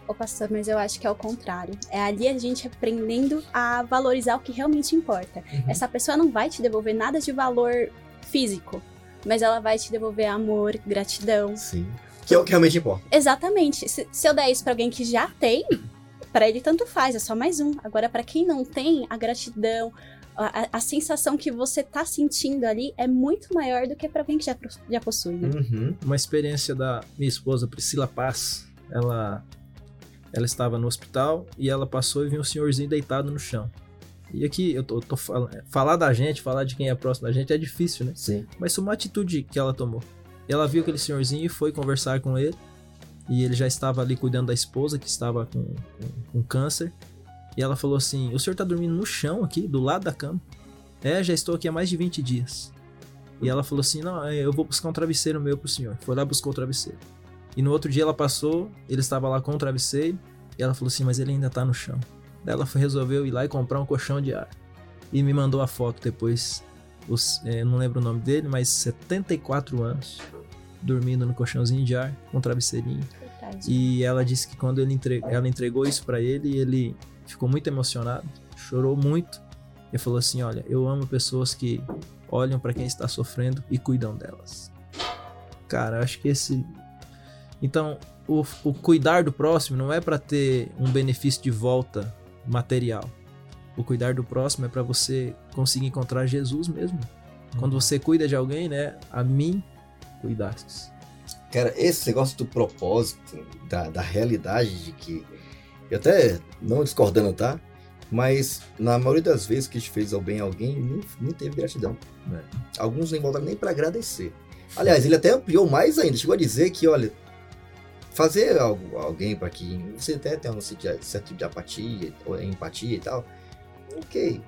Ô, pastor, mas eu acho que é o contrário. É ali a gente aprendendo a valorizar o que realmente importa. Essa pessoa não vai te devolver nada de valor físico, mas ela vai te devolver amor, gratidão. Sim. Que é o que realmente importa. Exatamente. Se, se eu der isso pra alguém que já tem, pra ele tanto faz, é só mais um. Agora, pra quem não tem, a gratidão, a, a- sensação que você tá sentindo ali é muito maior do que pra alguém que já, já possui, né? Uhum. Uma experiência da minha esposa Priscila Paz. Ela, ela estava no hospital e ela passou e viu um senhorzinho deitado no chão. E aqui eu tô, tô falando, falar da gente, falar de quem é próximo da gente é difícil, né? Sim. Mas foi uma atitude que ela tomou. Ela viu aquele senhorzinho e foi conversar com ele. E ele já estava ali cuidando da esposa, que estava com, com, com câncer. E ela falou assim: O senhor tá dormindo no chão aqui, do lado da cama? É, já estou aqui há mais de 20 dias. E ela falou assim: Não, é, eu vou buscar um travesseiro meu pro senhor. Foi lá buscou o travesseiro. E no outro dia ela passou, ele estava lá com o travesseiro. E ela falou assim: Mas ele ainda tá no chão. Daí ela foi, resolveu ir lá e comprar um colchão de ar. E me mandou a foto depois os, é, não lembro o nome dele, mas 74 anos, dormindo no colchãozinho de ar, com um travesseirinho. Verdade. E ela disse que quando ele entre... ela entregou isso pra ele, ele ficou muito emocionado, chorou muito e falou assim: Olha, eu amo pessoas que olham pra quem está sofrendo e cuidam delas. Cara, acho que esse. Então, o, o cuidar do próximo não é pra ter um benefício de volta material. O cuidar do próximo é pra você conseguir encontrar Jesus mesmo. Quando você cuida de alguém, né? A mim cuidastes. Cara, esse negócio do propósito, da, da realidade de que. Eu até não discordando, tá? Mas na maioria das vezes que a gente fez ao bem a alguém, nem, nem teve gratidão. É. Alguns nem voltaram nem para agradecer. Aliás, ele até ampliou mais ainda. Chegou a dizer que, olha, fazer algo alguém para que você até tenha um certo tipo de apatia, ou empatia e tal. Ok.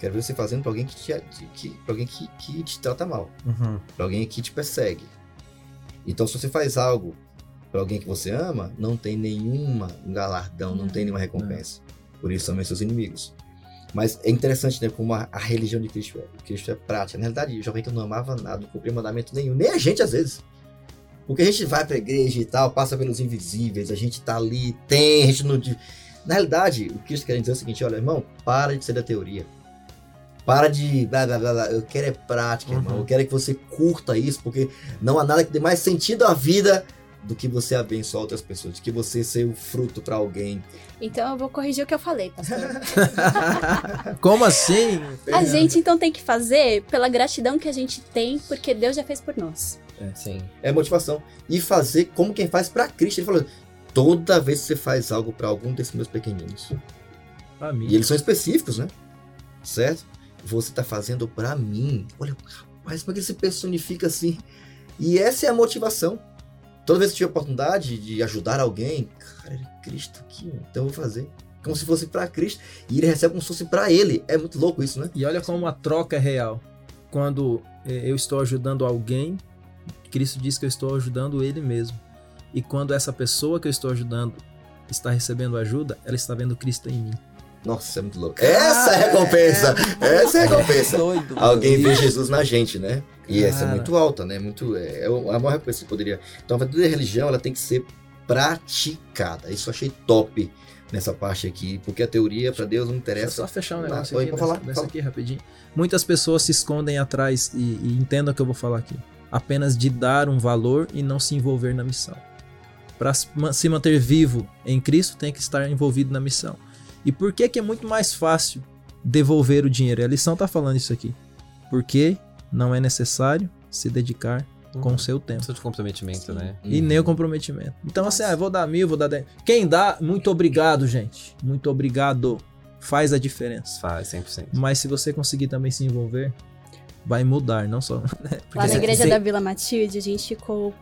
Quero ver você fazendo para alguém que te, que, pra alguém que, que te trata mal Uhum. para alguém que te persegue. Então, se você faz algo para alguém que você ama, não tem nenhuma galardão, não tem nenhuma recompensa. Por isso são seus inimigos. Mas é interessante, né, como a, a religião de Cristo é. Cristo é prática. Na realidade, o jovem que não amava nada, não cumpria mandamento nenhum, nem a gente às vezes. Porque a gente vai pra igreja e tal, passa pelos invisíveis, a gente tá ali, tem, a gente não, Na realidade, o que Cristo quer dizer é o seguinte: olha, irmão, para de ser da teoria. Para de. Blá, blá, blá, blá. Eu quero é prática, irmão. Uhum. Eu quero é que você curta isso, porque não há nada que dê mais sentido à vida do que você abençoar outras pessoas, do que você ser o fruto para alguém. Então eu vou corrigir o que eu falei, pastor. Como assim? A gente então tem que fazer pela gratidão que a gente tem, porque Deus já fez por nós. Sim. É motivação. E fazer como quem faz para Cristo. Ele falou: toda vez que você faz algo para algum desses meus pequeninos, Pra mim. E eles são específicos, né? Certo? Você tá fazendo pra mim. Olha, rapaz, como é que ele se personifica assim? E essa é a motivação. Toda vez que tiver oportunidade de ajudar alguém, cara, é Cristo mano, então eu vou fazer. Como se fosse pra Cristo. E ele recebe como se fosse pra ele. É muito louco isso, né? E olha como a troca é real. Quando eh, eu estou ajudando alguém, Cristo diz que eu estou ajudando ele mesmo. E quando essa pessoa que eu estou ajudando está recebendo ajuda, ela está vendo Cristo em mim. Nossa, é muito louco. Essa é a recompensa! Essa é a recompensa. Doido. Alguém vê Jesus na gente, né? E essa é Cara. muito alta, né? Muito, é, é a maior recompensa que poderia. Então, a toda religião ela tem que ser praticada. Isso eu achei top nessa parte aqui, porque a teoria para Deus não interessa. só fechar um negócio pode aqui, falar, dessa, dessa fala. aqui rapidinho. Muitas pessoas se escondem atrás, e, e entendam o que eu vou falar aqui, apenas de dar um valor e não se envolver na missão. Para se manter vivo em Cristo, tem que estar envolvido na missão. E por que, que é muito mais fácil devolver o dinheiro? A lição está falando isso aqui. Porque não é necessário se dedicar com o seu tempo. Precisa de comprometimento, né? E Uhum. nem o comprometimento. Então, assim, ah, eu vou dar mil, vou dar dez. Quem dá, muito obrigado, gente. Muito obrigado. Faz a diferença. Faz, 100%. Mas se você conseguir também se envolver, vai mudar, não só. Lá na igreja você- da Vila Matilde, a gente ficou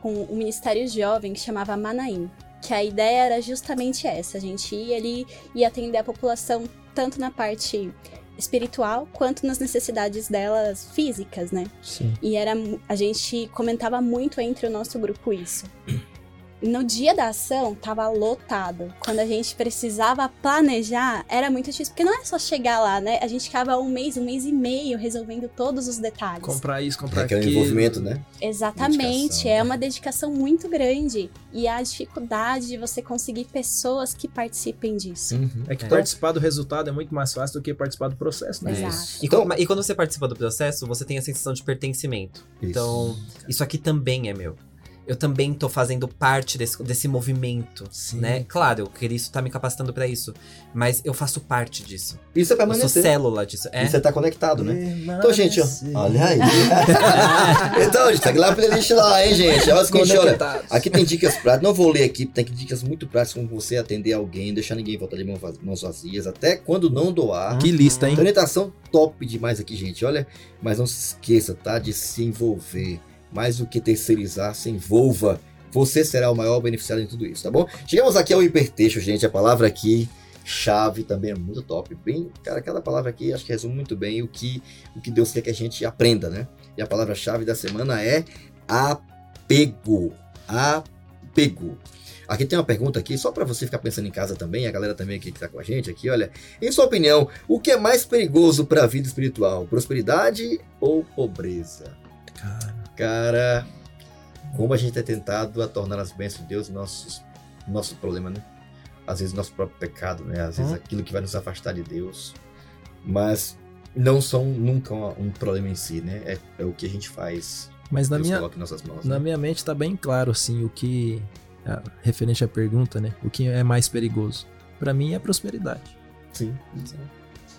com um ministério jovem que chamava Manaim. Que a ideia era justamente essa: a gente ia ali e atender a população tanto na parte espiritual quanto nas necessidades delas físicas, né? Sim. E era a gente comentava muito entre o nosso grupo isso. No dia da ação, tava lotado. Quando a gente precisava planejar, era muito difícil. Porque não é só chegar lá, né? A gente ficava um mês, um mês e meio resolvendo todos os detalhes. Comprar isso, comprar É aquele aquilo. envolvimento, né? Exatamente, Dedicação, é né? uma dedicação muito grande. E a dificuldade de você conseguir pessoas que participem disso. Uhum. É que É. participar do resultado é muito mais fácil do que participar do processo, né? Exato. E, Então- quando, e quando você participa do processo, você tem a sensação de pertencimento. Isso. Então, isso aqui também é meu. Eu também tô fazendo parte desse, desse movimento, Sim. né? Claro, o Cristo tá me capacitando pra isso. Mas eu faço parte disso. Isso é Eu sou permanecer. célula disso. É? E você tá conectado, né? Então, gente, ó, olha aí. então, gente, segue lá a playlist lá, hein, gente? Olha o seguinte, olha. Conectados. Aqui tem dicas práticas, não vou ler aqui, tem dicas muito práticas como você atender alguém, deixar ninguém voltar de mãos vazias, até quando não doar. Que lista, hein? Orientação top demais aqui, gente. Olha, mas não se esqueça, tá? De se envolver. Mais do que terceirizar, se envolva. Você será o maior beneficiário de tudo isso, tá bom? Chegamos aqui ao hipertexto, gente. A palavra aqui, chave, também é muito top. Bem, cara, aquela palavra aqui acho que resume muito bem o que, o que Deus quer que a gente aprenda, né? E a palavra-chave da semana é apego. Apego. Aqui tem uma pergunta aqui, só para você ficar pensando em casa também, a galera também aqui que tá com a gente aqui, olha. Em sua opinião, o que é mais perigoso para a vida espiritual? Prosperidade ou pobreza? Cara, Cara, como a gente é tentado a tornar as bênçãos de Deus nossos, nosso problema, né? Às vezes nosso próprio pecado, né? Às vezes Hum. aquilo que vai nos afastar de Deus. Mas não são nunca um problema em si, né? É, é o que a gente faz. Mas na Deus minha, em nossas mãos. na né? minha mente tá bem claro, assim, o que. ah, referente à pergunta, né? O que é mais perigoso? Pra mim é prosperidade. Sim.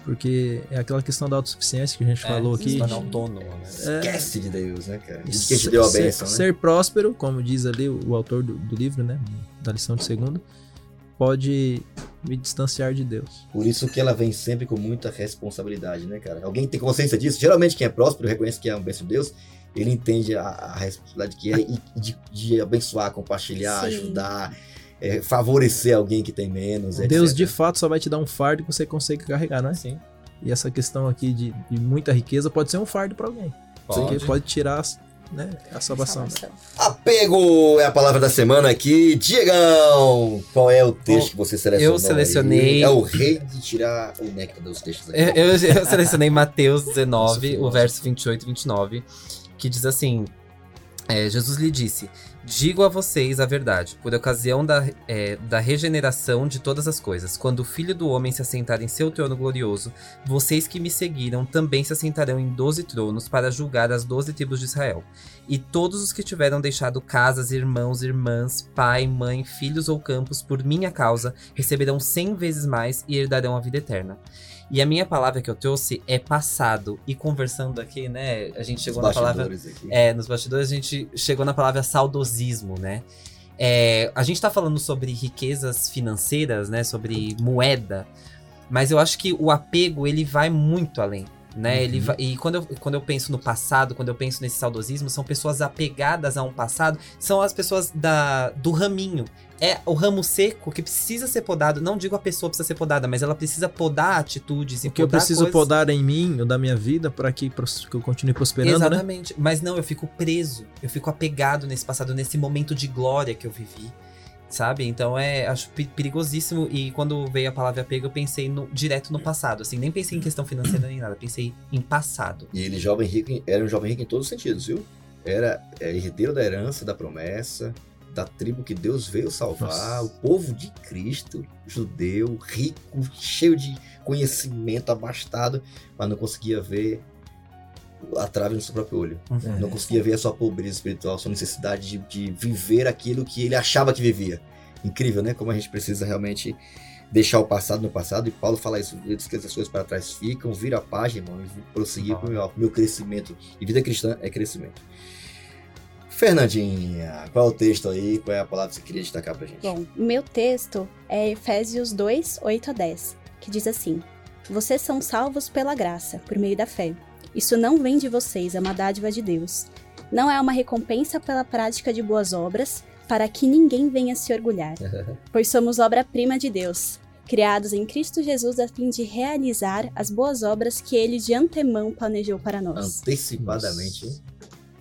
Porque é aquela questão da autossuficiência que a gente falou aqui. Se tornar autônomo, né? É, Esquece de Deus, né, cara? De ser- que a gente deu a ser- bênção, né? Ser próspero, como diz ali o, o autor do, do livro, né? Da lição de segunda, pode me distanciar de Deus. Por isso que ela vem sempre com muita responsabilidade, né, cara? Alguém tem consciência disso? Geralmente quem é próspero reconhece que é um bênção de Deus, ele entende a, a responsabilidade que é de, de abençoar, compartilhar, Sim. ajudar, é, favorecer alguém que tem menos, etc. Deus de fato só vai te dar um fardo que você consegue carregar, não é? Sim. E essa questão aqui de, de muita riqueza pode ser um fardo pra alguém. Porque pode tirar né, a salvação. Salvação. Apego é a palavra da semana aqui. Diegão, qual é o texto Bom, que você selecionou? eu selecionei- aí? É o rei de tirar o néctar dos textos aqui. Eu, eu- eu selecionei Mateus 19, Nossa, o verso 28 e 29, que diz assim: é, Jesus lhe disse: Digo a vocês a verdade, por ocasião da, é, da regeneração de todas as coisas. Quando o Filho do Homem se assentar em seu trono glorioso, vocês que me seguiram também se assentarão em doze tronos para julgar as doze tribos de Israel. E todos os que tiveram deixado casas, irmãos, irmãs, pai, mãe, filhos ou campos por minha causa receberão cem vezes mais e herdarão a vida eterna. E a minha palavra que eu trouxe é passado. E conversando aqui, né, a gente chegou Os na palavra bastidores aqui. é, nos bastidores a gente chegou na palavra saudosismo, né? É, a gente tá falando sobre riquezas financeiras, né? Sobre moeda. Mas eu acho que o apego, ele vai muito além. Né? Ele vai- e quando eu, quando eu penso no passado, quando eu penso nesse saudosismo, são pessoas apegadas a um passado, são as pessoas da, do raminho. É o ramo seco que precisa ser podado. Não digo a pessoa precisa ser podada, mas ela precisa podar atitudes e O que eu preciso coisas. podar em mim ou da minha vida para que, que eu continue prosperando, né? Exatamente. Mas não, eu fico preso. Eu fico apegado nesse passado, nesse momento de glória que eu vivi. Sabe? Então é, acho pe- perigosíssimo. E quando veio a palavra apego, eu pensei no- direto no passado. Assim, nem pensei em questão financeira nem nada. Pensei em passado. E ele, jovem rico, era um jovem rico em todos os sentidos, viu? Era é, herdeiro da herança, da promessa, da tribo que Deus veio salvar, Nossa. o povo de Cristo, judeu, rico, cheio de conhecimento, abastado, mas não conseguia ver a trave no seu próprio olho. É. Não conseguia ver a sua pobreza espiritual, a sua necessidade de, de viver aquilo que ele achava que vivia. Incrível, né? Como a gente precisa realmente deixar o passado no passado. E Paulo fala isso, diz que essas coisas para trás ficam, vira a página, irmão, e prosseguir para o meu, meu crescimento. E vida cristã é crescimento. Fernandinha, qual é o texto aí? Qual é a palavra que você queria destacar pra gente? Bom, o meu texto é Efésios 2, 8 a 10, que diz assim: Vocês são salvos pela graça, por meio da fé. Isso não vem de vocês, é uma dádiva de Deus. Não é uma recompensa pela prática de boas obras, para que ninguém venha se orgulhar. Pois somos obra-prima de Deus, criados em Cristo Jesus a fim de realizar as boas obras que ele de antemão planejou para nós. Antecipadamente.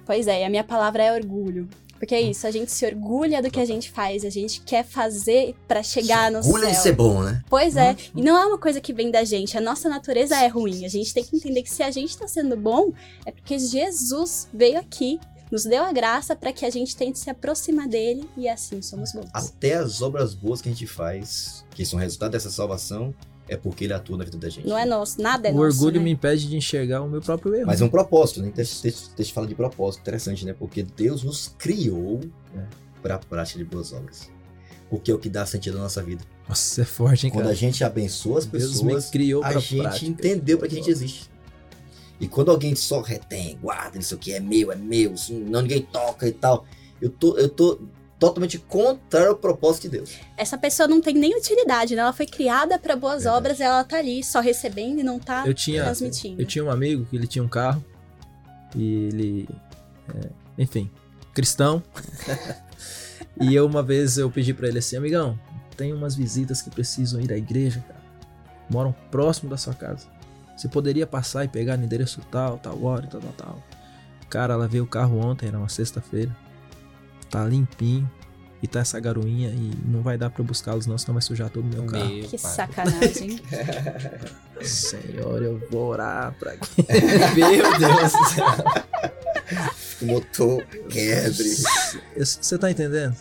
Pois é, a minha palavra é orgulho. Porque é isso, a gente se orgulha do que a gente faz, a gente quer fazer pra chegar no Orgulho de céu. ser bom, né? Pois é, e não é uma coisa que vem da gente, a nossa natureza é ruim. A gente tem que entender que se a gente tá sendo bom, é porque Jesus veio aqui, nos deu a graça pra que a gente tente se aproximar dele e assim somos bons. Até as obras boas que a gente faz, que são resultado dessa salvação, é porque ele atua na vida da gente. Não é nosso, nada é o nosso. orgulho né? me impede de enxergar o meu próprio erro. Mas é um propósito, né? Texto, texto, texto fala de propósito, interessante, né? Porque Deus nos criou É. para a prática de boas obras. Porque é o que dá sentido à nossa vida. Nossa, é forte, hein, Quando cara? a gente abençoa as Deus pessoas, me criou a pra gente prática. entendeu para que a gente existe. E quando alguém só retém, guarda, isso aqui é meu, é meu, não ninguém toca e tal. Eu tô, eu tô totalmente contrário ao propósito de Deus. Essa pessoa não tem nem utilidade, né? Ela foi criada pra boas Verdade. obras, ela tá ali só recebendo e não tá Eu tinha, transmitindo. eu tinha um amigo que ele tinha um carro e ele, é, enfim, cristão. e eu uma vez eu pedi pra ele assim, amigão, tem umas visitas que precisam ir à igreja, cara. Moram próximo da sua casa. Você poderia passar e pegar no endereço tal, tal hora, tal, tal, tal. Cara, ela veio o carro ontem, era uma sexta-feira. Tá limpinho. E tá essa garoinha e não vai dar pra eu buscá-los não, senão vai sujar todo o meu carro. Meu Que pai. sacanagem. Senhor, eu vou orar pra que Meu Deus do céu. O motor quebre. Você tá entendendo?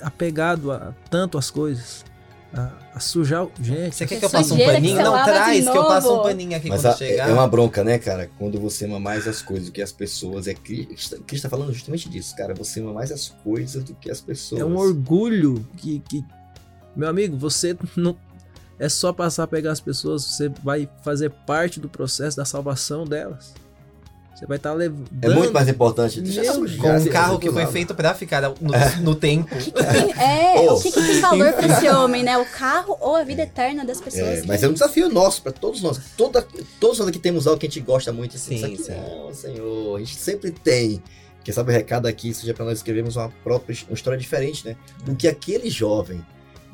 Apegado a tanto as coisas, a, a sujar o. Gente, Você quer Que que eu passe um que paninho? Não, traz que eu passo um paninho aqui Mas quando a- chegar. é uma bronca, né, cara? Quando você ama mais as coisas do que as pessoas. É Cristo, Cristo tá falando justamente disso, cara. Você ama mais as coisas do que as pessoas. é um orgulho que, que. Meu amigo, você não. É só passar a pegar as pessoas, você vai fazer parte do processo da salvação delas. Você vai estar levando. É muito mais importante. Deixa Meu Com um carro que foi feito pra ficar no, no tempo. O que que tem- é, Oh. o que, que tem valor pra esse homem, né? O carro ou a vida eterna das pessoas. É, mas é um desafio nosso para todos nós. Toda, todos nós aqui temos algo que a gente gosta muito. Assim, Sim, sim. Não, Senhor, a gente sempre tem. Quem sabe o recado aqui seja para nós escrevermos uma própria uma história diferente, né? Do que aquele jovem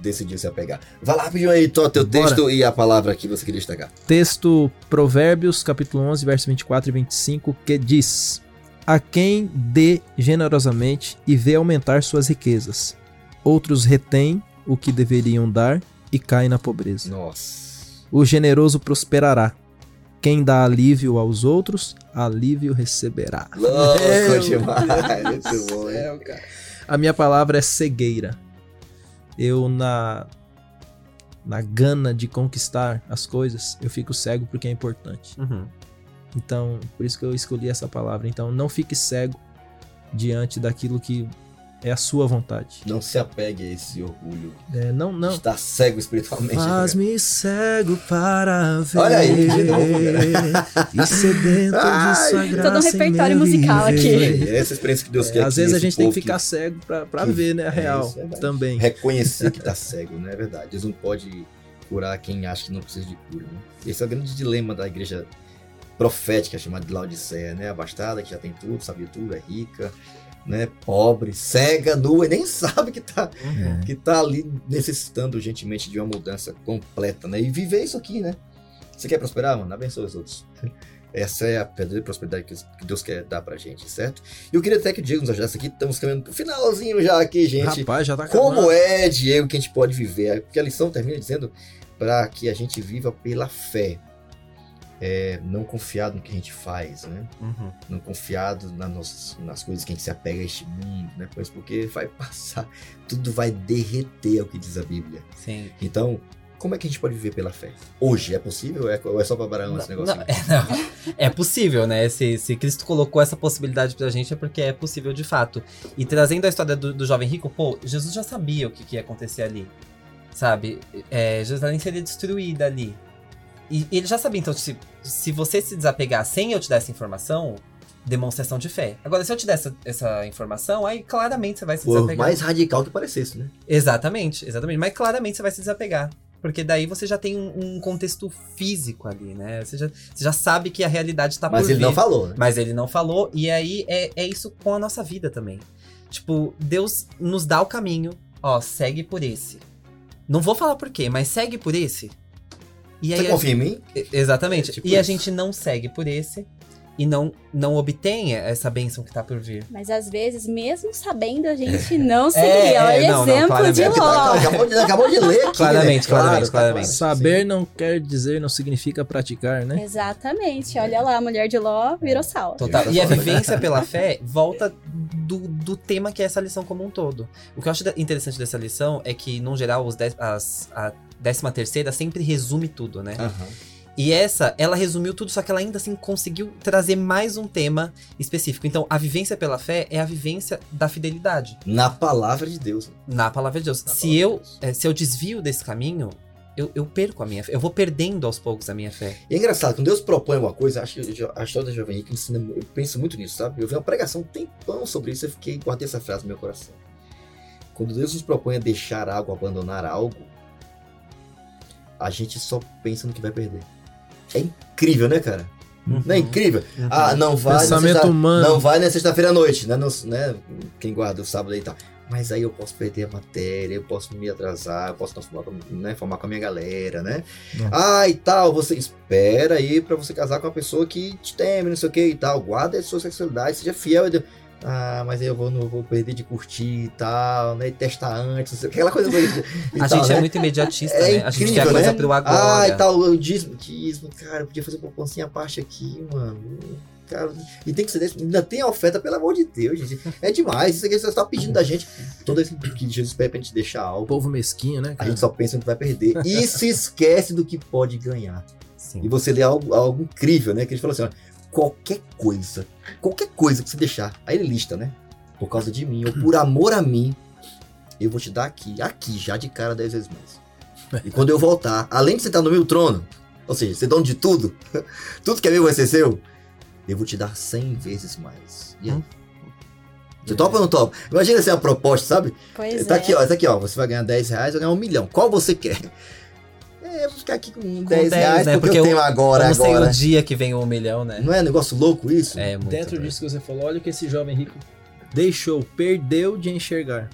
decidiu se apegar. Vai lá, rapidinho aí, Tó, teu Bora. texto e a palavra que você queria destacar. Texto Provérbios, capítulo 11, verso 24 e 25, que diz: A quem dê generosamente e vê aumentar suas riquezas. Outros retêm o que deveriam dar e caem na pobreza. Nossa. O generoso prosperará. Quem dá alívio aos outros, alívio receberá. Louco Meu demais. Muito bom, cara. A minha palavra é cegueira. Eu, na, na gana de conquistar as coisas, eu fico cego porque é importante. Uhum. Então, por isso que eu escolhi essa palavra. Então, não fique cego diante daquilo que é a sua vontade. Não se apegue a esse orgulho. É, não, de não. Estar cego espiritualmente. né? Faz-me cego para ver Olha aí, de novo, e sedento Ai, de sua graça Todo um repertório musical viver. aqui. É essa experiência que Deus É, quer. às que vezes a gente tem que ficar cego pra, pra que- ver, né? A é real isso, é também. reconhecer que tá cego, né? É verdade. Deus não pode curar quem acha que não precisa de cura, né? Esse é o grande dilema da igreja profética, chamada de Laodiceia, né? Abastada, que já tem tudo, sabe tudo, é rica, né? Pobre, cega, nua, e nem sabe que tá, Uhum. que tá ali necessitando urgentemente de uma mudança completa, né? E viver isso aqui, né? Você quer prosperar, mano? Abençoe os outros. Essa é a verdadeira prosperidade que Deus quer dar pra gente, certo? E eu queria até que o Diego nos ajudasse aqui. Estamos caminhando pro finalzinho já aqui, gente. Rapaz, já tá Como acabando. é, Diego, que a gente pode viver? Porque a lição termina dizendo para que a gente viva pela fé. É, não confiado no que a gente faz, né? Uhum. Não confiado na nos- nas coisas que a gente se apega a este mundo, né? Pois porque vai passar, tudo vai derreter, é o que diz a Bíblia. Sim. Então, como é que a gente pode viver pela fé? Hoje é possível ou é, ou é só babarão esse negócio? Não, é, não. É possível, né? Se, se Cristo colocou essa possibilidade pra gente é porque é possível de fato. E trazendo a história do, do jovem rico, pô, Jesus já sabia o que, que ia acontecer ali. Sabe? É, Jerusalém seria destruída ali. E, e ele já sabia, então, se, se você se desapegar sem eu te dar essa informação, demonstração de fé. Agora, se eu te der essa, essa informação, aí claramente você vai se Por desapegar. mais radical que parecesse, né? Exatamente, exatamente. Mas claramente você vai se desapegar. Porque daí você já tem um, um contexto físico ali, né? Você já, você já sabe que a realidade tá Mas por ele vir. não falou, né? Mas ele não falou, e aí é, é isso com a nossa vida também. Tipo, Deus nos dá o caminho, ó, segue por esse. Não vou falar por quê, mas segue por esse. E Você a- confia em mim? Exatamente. É tipo e a isso. gente não segue por esse e não, não obtém essa bênção que tá por vir. Mas às vezes, mesmo sabendo, a gente não É, seguia. é, Olha não, não, exemplo claramente. de É que tá- Ló. acabou, de, acabou de ler aqui, Claramente, né? claramente, claramente. Saber não quer dizer, não significa praticar, né? Exatamente. Olha lá, a mulher de Ló virou sal. Total. E a vivência pela fé volta do, do tema que é essa lição como um todo. O que eu acho da- interessante dessa lição é que, no geral, os dez- as, a décima terceira sempre resume tudo, né? Aham. E essa, ela resumiu tudo, só que ela ainda assim conseguiu trazer mais um tema específico. Então, a vivência pela fé é a vivência da fidelidade Na palavra de Deus. na palavra de Deus. Na Se eu, de Deus. eh, se eu desvio desse caminho, eu, eu perco a minha fé. Eu vou perdendo aos poucos a minha fé. E é engraçado, quando Deus propõe uma coisa, acho que a história da Jovem Rica ensina, eu penso muito nisso, sabe? Eu vi uma pregação um tempão sobre isso, eu fiquei, guardei essa frase no meu coração. Quando Deus nos propõe a deixar algo, abandonar algo, a gente só pensa no que vai perder. É incrível, né, cara? Não é incrível? Uhum. Ah, não vai. Pensamento sexta- humano. Não vai na sexta-feira à noite, né? Não- né? Quem guarda o sábado aí e tal. Mas aí eu posso perder a matéria, eu posso me atrasar, eu posso não formar, com- né, formar com a minha galera, né? Não. Ah, e tal, você espera aí pra você casar com uma pessoa que te teme, não sei o que e tal. Guarda a sua sexualidade, seja fiel. a Deus. Ah, mas aí eu vou, não vou perder de curtir e tal, né? E testar antes, não sei o que, aquela coisa. e A tal, gente né? é muito imediatista, É né? A gente quer a incrível, coisa né? pro agora. Ah, e tal, o dízimo, dízimo, cara, eu podia fazer uma poupancinha à parte aqui, mano. Cara, e tem que ser desse, ainda tem a oferta, pelo amor de Deus, gente. É demais, isso aqui você está pedindo da gente. Todo esse que Jesus pede pra gente deixar algo, Povo mesquinho, né? a cara? gente só pensa no que vai perder. E se esquece do que pode ganhar. Sim. E você lê algo, algo incrível, né? Que ele falou assim: olha, qualquer coisa, qualquer coisa que você deixar, aí ele lista, né? Por causa de mim, ou por amor a mim, eu vou te dar aqui, aqui, já de cara dez vezes mais. E quando eu voltar, além de você estar no meu trono, ou seja, ser dono de tudo, tudo que é meu vai ser seu, eu vou te dar cem vezes mais. E aí? Hum. Você topa ou não topa? Imagina essa é uma proposta, sabe? Pois tá é. aqui, ó, tá aqui, ó. Você vai ganhar 10 reais, eu ganhar um milhão. Qual você quer? Ficar aqui com 10, 10, reais, né? porque, Porque eu tenho agora, eu não sei agora. o dia que vem um milhão, né? Não é negócio louco isso? É muito. Dentro né? disso que você falou, olha o que esse jovem rico deixou, perdeu de enxergar.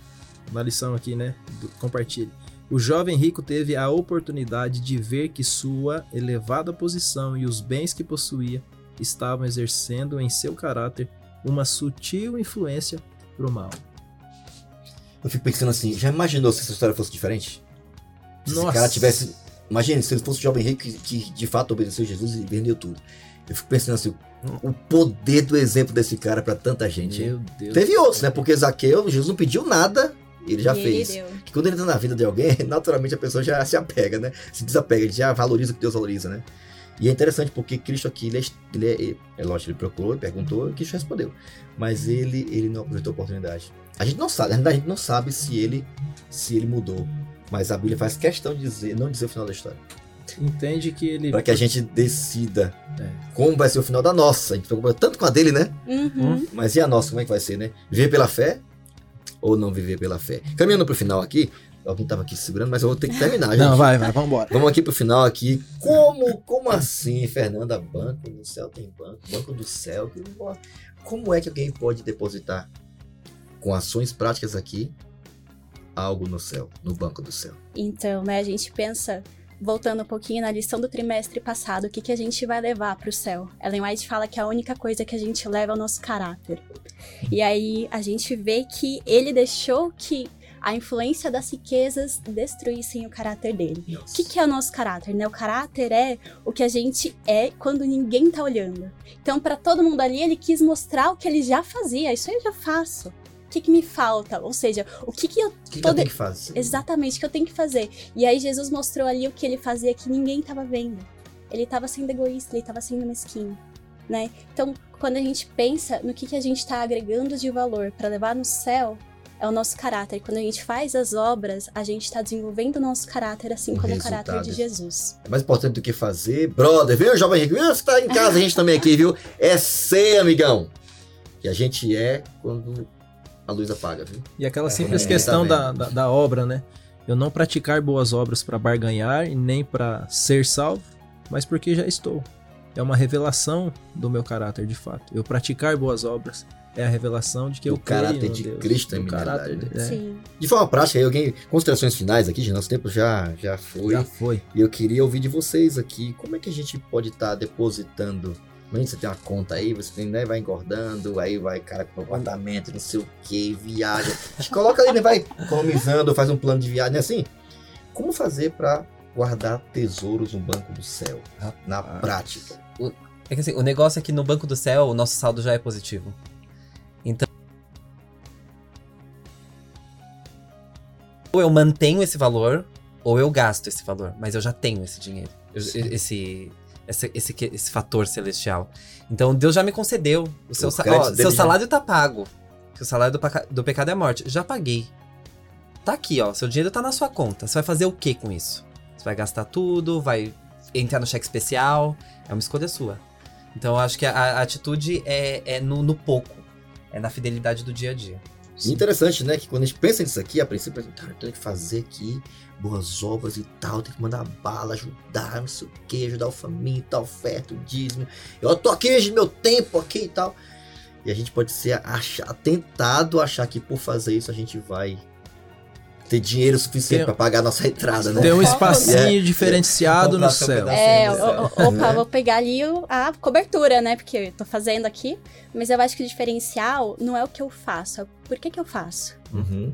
Na lição aqui, né? Compartilhe. O jovem rico teve a oportunidade de ver que sua elevada posição e os bens que possuía estavam exercendo em seu caráter uma sutil influência pro mal. Eu fico pensando assim, já imaginou se essa história fosse diferente? Se esse Nossa. cara tivesse Imagine se ele fosse um jovem rico que, que de fato obedeceu Jesus e vendeu tudo. Eu fico pensando assim, o poder do exemplo desse cara pra tanta gente. Meu Deus. Teve outros, né? Porque Zaqueu, Jesus não pediu nada, ele já E fez. Ele. Que quando ele entra na vida de alguém, naturalmente a pessoa já se apega, né? Se desapega, ele já valoriza o que Deus valoriza, né? E é interessante porque Cristo aqui, ele é, ele é, é lógico, ele procurou, ele perguntou, e Cristo respondeu. Mas ele, ele não aproveitou a oportunidade. A gente não sabe, na verdade, a gente não sabe se ele, se ele mudou. Mas a Bíblia faz questão de dizer, não dizer o final da história. Entende que ele. Para que a gente decida É. como vai ser o final da nossa. A gente preocupa tanto com a dele, né? Uhum. Mas e a nossa, como é que vai ser, né? Viver pela fé ou não viver pela fé? Caminhando pro final aqui, alguém tava aqui segurando, mas eu vou ter que terminar, gente. Não, vai, vai, vambora. Vamos aqui pro final aqui. Como, como assim, Fernanda? Banco do céu tem banco, banco do céu. Como é que alguém pode depositar com ações práticas aqui algo no céu, no banco do céu? Então, né, a gente pensa, voltando um pouquinho na lição do trimestre passado, o que, que a gente vai levar para o céu? Ellen White fala que a única coisa que a gente leva é o nosso caráter. E aí a gente vê que ele deixou que a influência das riquezas destruíssem o caráter dele. O que, que é o nosso caráter? Né? O caráter é o que a gente é quando ninguém tá olhando. Então, para todo mundo ali, ele quis mostrar o que ele já fazia. Isso eu já faço. O que, que me falta? Ou seja, o que, que eu O que, que eu Poder- tenho que fazer? Exatamente, o que eu tenho que fazer. E aí Jesus mostrou ali o que ele fazia que ninguém tava vendo. Ele tava sendo egoísta, ele tava sendo mesquinho, né? Então, quando a gente pensa no que, que a gente tá agregando de valor para levar no céu, é o nosso caráter. E quando a gente faz as obras, a gente tá desenvolvendo o nosso caráter, assim O como o caráter de resultado. Jesus. É mais importante do que fazer. Brother, viu, jovem rico? Viu? Você tá em casa, a gente também aqui, viu? É ser, amigão. Que a gente é quando a luz apaga, viu? E aquela É, simples é, questão tá da, da, da obra, né? Eu não praticar boas obras para barganhar e nem para ser salvo, mas porque já estou. É uma revelação do meu caráter, de fato. Eu praticar boas obras é a revelação de que Do eu creio caráter no de Deus, Cristo, em caráter realidade, de- é, Sim. De forma prática, aí alguém. Considerações finais aqui, gente. Nosso tempo já, já foi. Já foi. E eu queria ouvir de vocês aqui. Como é que a gente pode estar depositando? Você tem uma conta aí, você tem, né, vai engordando, aí vai, cara, com apartamento, não sei o que, viaja. A gente coloca ali, né, vai economizando, faz um plano de viagem, assim. Como fazer pra guardar tesouros no banco do céu? Na Ah. prática. É que assim, o negócio é que no Banco do Céu o nosso saldo já é positivo. Então. Ou eu mantenho esse valor, ou eu gasto esse valor. Mas eu já tenho esse dinheiro. Eu- esse, esse, esse, esse fator celestial. Então Deus já me concedeu. O seu, O ó, seu já- salário tá pago. Que o salário do, do pecado é morte. Já paguei. Tá aqui, ó. Seu dinheiro tá na sua conta. Você vai fazer o que com isso? Você vai gastar tudo, vai entrar no cheque especial. É uma escolha sua. Então eu acho que a, a atitude é, é no, no pouco. É na fidelidade do dia a dia. E interessante, né? Que quando a gente pensa nisso aqui, a princípio, a gente, tenho que fazer aqui boas obras e tal, tem que mandar bala, ajudar, não sei o que, ajudar o faminto, a oferta, o dízimo. Eu tô aqui, meu tempo aqui e tal. E a gente pode ser achar, tentado achar que por fazer isso a gente vai ter dinheiro suficiente para pagar a nossa entrada, né? Tem um É. espacinho diferenciado Comprar no céu. É, opa, vou pegar ali a cobertura, né? Porque eu tô fazendo aqui. Mas eu acho que o diferencial não é o que eu faço, é por que, que eu faço. Uhum.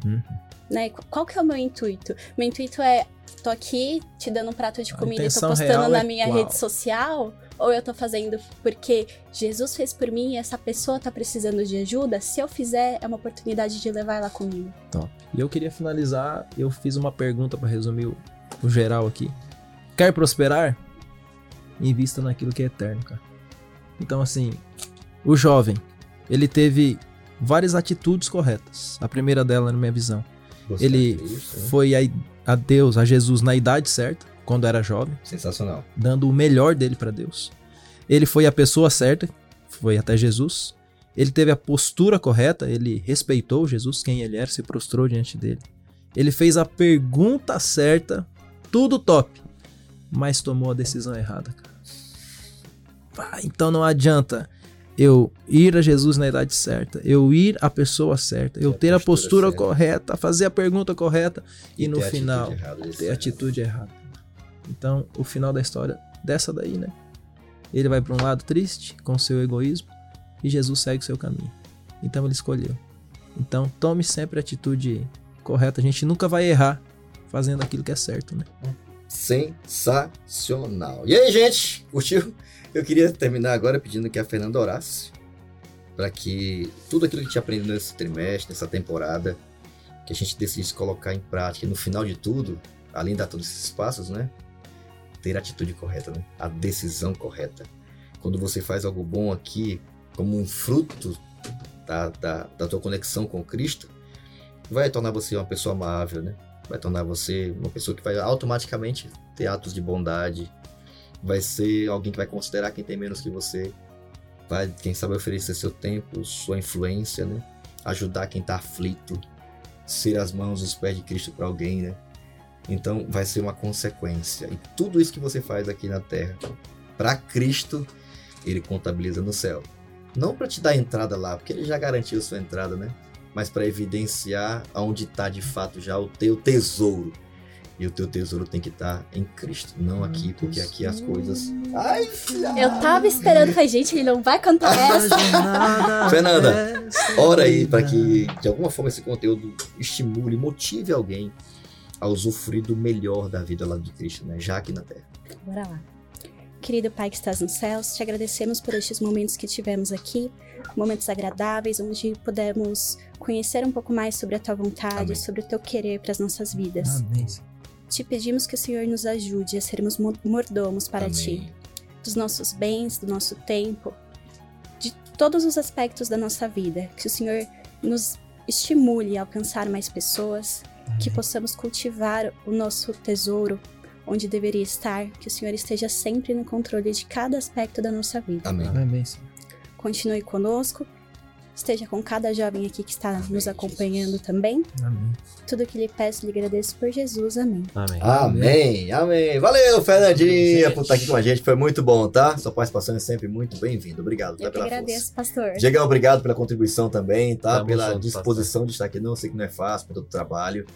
né? Qu- Qual que é o meu intuito? Meu intuito é, tô aqui te dando um prato de A comida e tô postando na é minha qual? rede social? Ou eu tô fazendo porque Jesus fez por mim e essa pessoa tá precisando de ajuda? Se eu fizer, é uma oportunidade de levar ela comigo. Top. E eu queria finalizar, eu fiz uma pergunta para resumir o, o geral aqui. Quer prosperar? Invista naquilo que é eterno, cara. Então, assim, o jovem, ele teve várias atitudes corretas. A primeira dela, na minha visão, Buscar ele Cristo, né? foi a, a Deus, a Jesus na idade certa, quando era jovem, Sensacional. dando o melhor dele para Deus. Ele foi a pessoa certa, foi até Jesus. Ele teve a postura correta, ele respeitou Jesus, quem ele era, se prostrou diante dele. Ele fez a pergunta certa, tudo top, mas tomou a decisão errada, cara. Pá, então não adianta eu ir a Jesus na idade certa, eu ir à pessoa certa, eu Ter a a postura postura correta, fazer a pergunta correta e, no a atitude final ter é- atitude errada. Então, o final da história dessa daí, né? Ele vai para um lado triste com seu egoísmo e Jesus segue o seu caminho. Então ele escolheu. Então, tome sempre a atitude correta. A gente nunca vai errar fazendo aquilo que é certo, né? sensacional. E aí, gente, curtiu? Eu queria terminar agora pedindo que a Fernanda orasse para que tudo aquilo que a gente aprendeu nesse trimestre, nessa temporada, que a gente decidisse colocar em prática no final de tudo, além de dar todos esses passos, né? Ter a atitude correta, né? A decisão correta. Quando você faz algo bom aqui, como um fruto da, da, da tua conexão com Cristo, vai tornar você uma pessoa amável, né? Vai tornar você uma pessoa que vai automaticamente ter atos de bondade, vai ser alguém que vai considerar quem tem menos que você, vai, quem sabe, oferecer seu tempo, sua influência, né? Ajudar quem está aflito, ser as mãos, os pés de Cristo para alguém, né? Então vai ser uma consequência. E tudo isso que você faz aqui na terra, para Cristo, ele contabiliza no céu. Não para te dar entrada lá, porque ele já garantiu sua entrada, né? Mas para evidenciar aonde está de fato já o teu tesouro e o teu tesouro tem que estar tá em Cristo, não aqui, porque aqui as coisas. Ai, filha! Eu tava esperando, falei, gente, ele não vai cantar essa. Fernanda, ora aí para que de alguma forma esse conteúdo estimule, motive alguém a usufruir do melhor da vida lá de Cristo, né? Já aqui na Terra. Bora lá. Querido Pai que estás nos céus, te agradecemos por estes momentos que tivemos aqui, momentos agradáveis, onde pudemos conhecer um pouco mais sobre a tua vontade, Amém. sobre o teu querer para as nossas vidas. Amém. Te pedimos que o Senhor nos ajude a sermos mordomos para Amém. Ti, dos nossos bens, do nosso tempo, de todos os aspectos da nossa vida. Que o Senhor nos estimule a alcançar mais pessoas, Amém. Que possamos cultivar o nosso tesouro onde deveria estar, que o Senhor esteja sempre no controle de cada aspecto da nossa vida. Amém. Amém. Continue conosco esteja com cada jovem aqui que está Amém, nos acompanhando Jesus. também. Amém. Tudo que lhe peço, lhe agradeço por Jesus. Amém. Amém. Amém. Amém. Valeu, Fernandinha, por estar aqui com a gente. Foi muito bom, tá? Sua participação é sempre muito bem-vinda. Obrigado Eu tá, pela agradeço, força. pastor. Diego, obrigado pela contribuição também, tá? Pela junto, disposição pastor. de estar aqui. Não sei que não é fácil, por todo o trabalho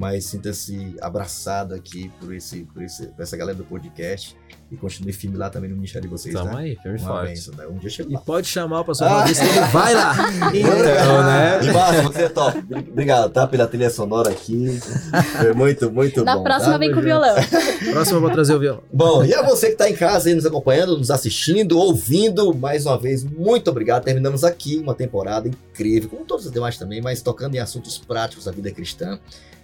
mas sinta-se abraçado aqui por, esse, por, esse, por essa galera do podcast. E continue firme lá também no ministério de vocês, Tamo tá? aí, firme forte. Benção, né? Um dia chega E pode chamar o pastor ah. Maurício, ele vai lá. Então, né? E Márcio, você é top. Obrigado, tá? Pela trilha sonora aqui. Foi muito, muito Na bom. Na próxima tá? vem com o violão. próxima eu vou trazer o violão. Bom, e a você que tá em casa aí nos acompanhando, nos assistindo, ouvindo, mais uma vez, muito obrigado. Terminamos aqui uma temporada incrível, como todas as demais também, mas tocando em assuntos práticos da vida cristã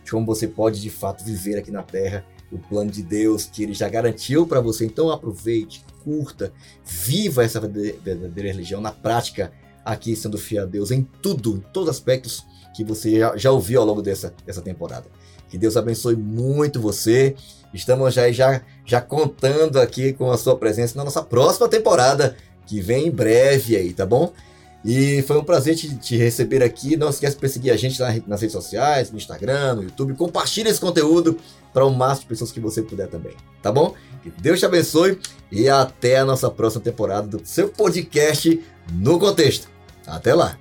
de como você pode de fato viver aqui na Terra o plano de Deus que Ele já garantiu para você. Então aproveite, curta, viva essa verdadeira religião na prática, aqui sendo fiel a Deus em tudo, em todos os aspectos que você já, já ouviu ao longo dessa, dessa temporada. Que Deus abençoe muito você. Estamos já, já, já contando aqui com a sua presença na nossa próxima temporada, que vem em breve aí, tá bom? E foi um prazer te, te, receber aqui. Não esquece de perseguir a gente lá nas redes sociais, no Instagram, no YouTube. Compartilhe esse conteúdo para o máximo de pessoas que você puder também. Tá bom? Que Deus te abençoe e até a nossa próxima temporada do seu podcast No Contexto. Até lá!